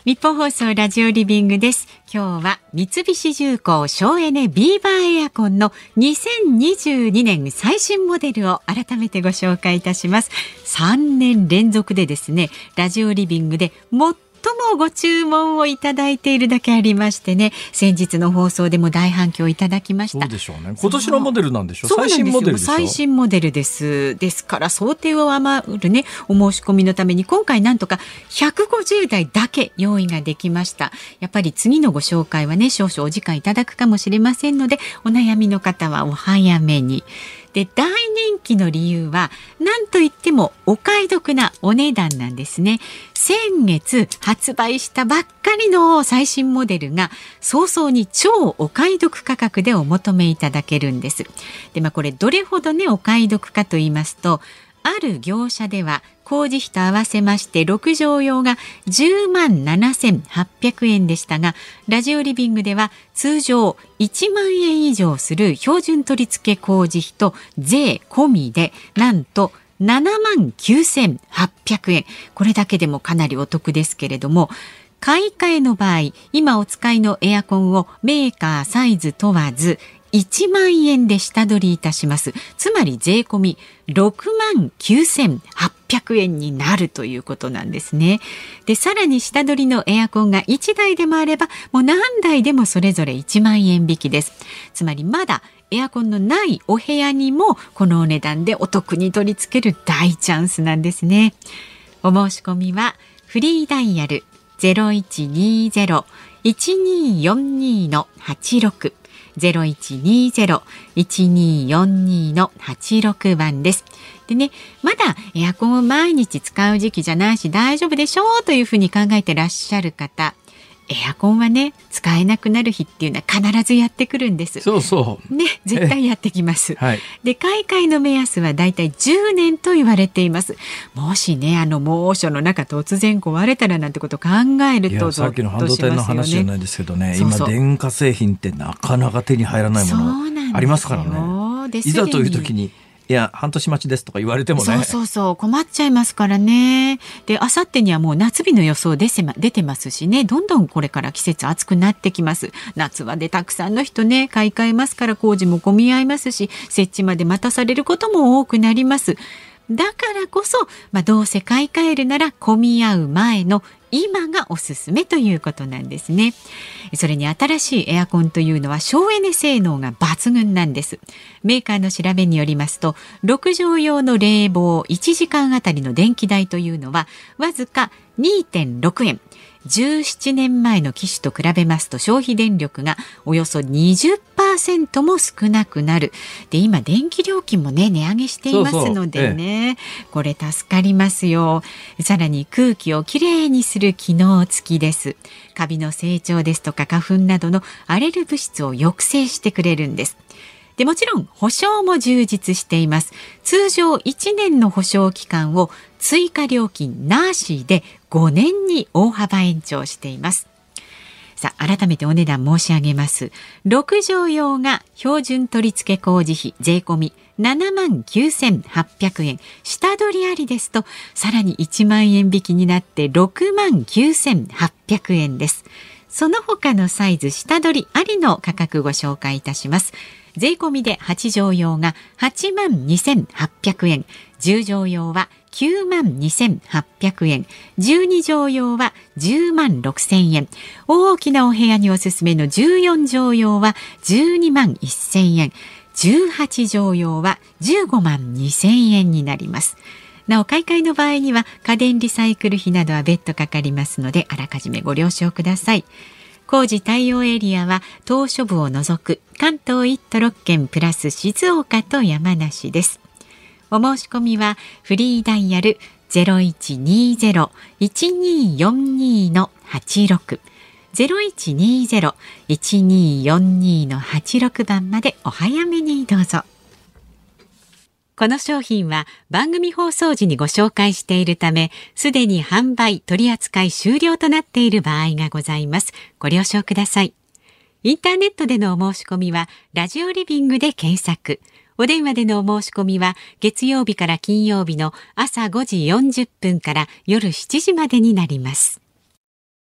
日本放送ラジオリビングです。今日は三菱重工省エネビーバーエアコンの2022年最新モデルを改めてご紹介いたします。3年連続でですね、ラジオリビングで最もご注文をいただいているだけありましてね。先日の放送でも大反響いただきました。そうでしょうね。今年のモデルなんでしょう。最新モデル最新モデルです。ですから想定を上回るね。お申し込みのために今回なんとか150台だけ用意ができました。やっぱり次のご紹介はね少々お時間いただくかもしれませんのでお悩みの方はお早めにで大人気の理由は何といってもお買い得なお値段なんですね。先月発売したばっかりの最新モデルが早々に超お買い得価格でお求めいただけるんです。でまあこれどれほどねお買い得かと言いますとある業者では工事費と合わせまして6畳用が10万7800円でしたがラジオリビングでは通常1万円以上する標準取付工事費と税込みでなんと7万9800円。これだけでもかなりお得ですけれども買い替えの場合今お使いのエアコンをメーカーサイズ問わず1万円で下取りいたします。つまり税込み6万9800円になるということなんですね。で、さらに下取りのエアコンが1台でもあれば、もう何台でもそれぞれ1万円引きです。つまりまだエアコンのないお部屋にもこのお値段でお得に取り付ける大チャンスなんですね。お申し込みはフリーダイヤル0120-1242の86 0120-1242の86番です。でね、まだエアコンを毎日使う時期じゃないし大丈夫でしょうというふうに考えてらっしゃる方、エアコンはね使えなくなる日っていうのは必ずやってくるんです。そうそう。ね絶対やってきます。はい、で買い替えの目安はだいたい10年と言われています。もしねあの猛暑の中突然壊れたらなんてこと考えるとさっきの半導体の話じゃないですけどね今電化製品ってなかなか手に入らないものありますからね。いざという時にいや半年待ちですとか言われてもね。そうそうそう困っちゃいますからね。であさってにはもう夏日の予想出出てますしね。どんどんこれから季節暑くなってきます。夏はでたくさんの人ね買い替えますから工事も混み合いますし設置まで待たされることも多くなります。だからこそ、まあ、どうせ買い替えるなら混み合う前の今がおすすめということなんですね。それに新しいエアコンというのは省エネ性能が抜群なんです。メーカーの調べによりますと、6畳用の冷房1時間あたりの電気代というのはわずか2.6円。17年前の機種と比べますと消費電力がおよそ20%も少なくなる。で、今電気料金もね、値上げしていますのでね、そうそうこれ助かりますよ。さらに空気をきれいにする機能付きです。カビの成長ですとか花粉などのアレル物質を抑制してくれるんです。でもちろん保証も充実しています。通常1年の保証期間を追加料金なしで5年に大幅延長しています。さあ改めてお値段申し上げます。6畳用が標準取付工事費税込み7万9800円。下取りありですとさらに1万円引きになって6万9800円です。その他のサイズ下取りありの価格ご紹介いたします。税込みで8畳用が8万2800円10畳用は9万2800円12畳用は10万6000円大きなお部屋におすすめの14畳用は12万1000円18畳用は15万2000円になります。なお買い替えの場合には家電リサイクル費などは別途かかりますのであらかじめご了承ください。工事対応エリアは島しょ部を除く関東1都6県プラス静岡と山梨ですお申し込みはフリーダイヤル0120-1242の86 0120-1242の86番までお早めにどうぞ。この商品は番組放送時にご紹介しているため、すでに販売取扱い終了となっている場合がございます。ご了承ください。インターネットでのお申し込みは、ラジオリビングで検索。お電話でのお申し込みは、月曜日から金曜日の朝5時40分から夜7時までになります。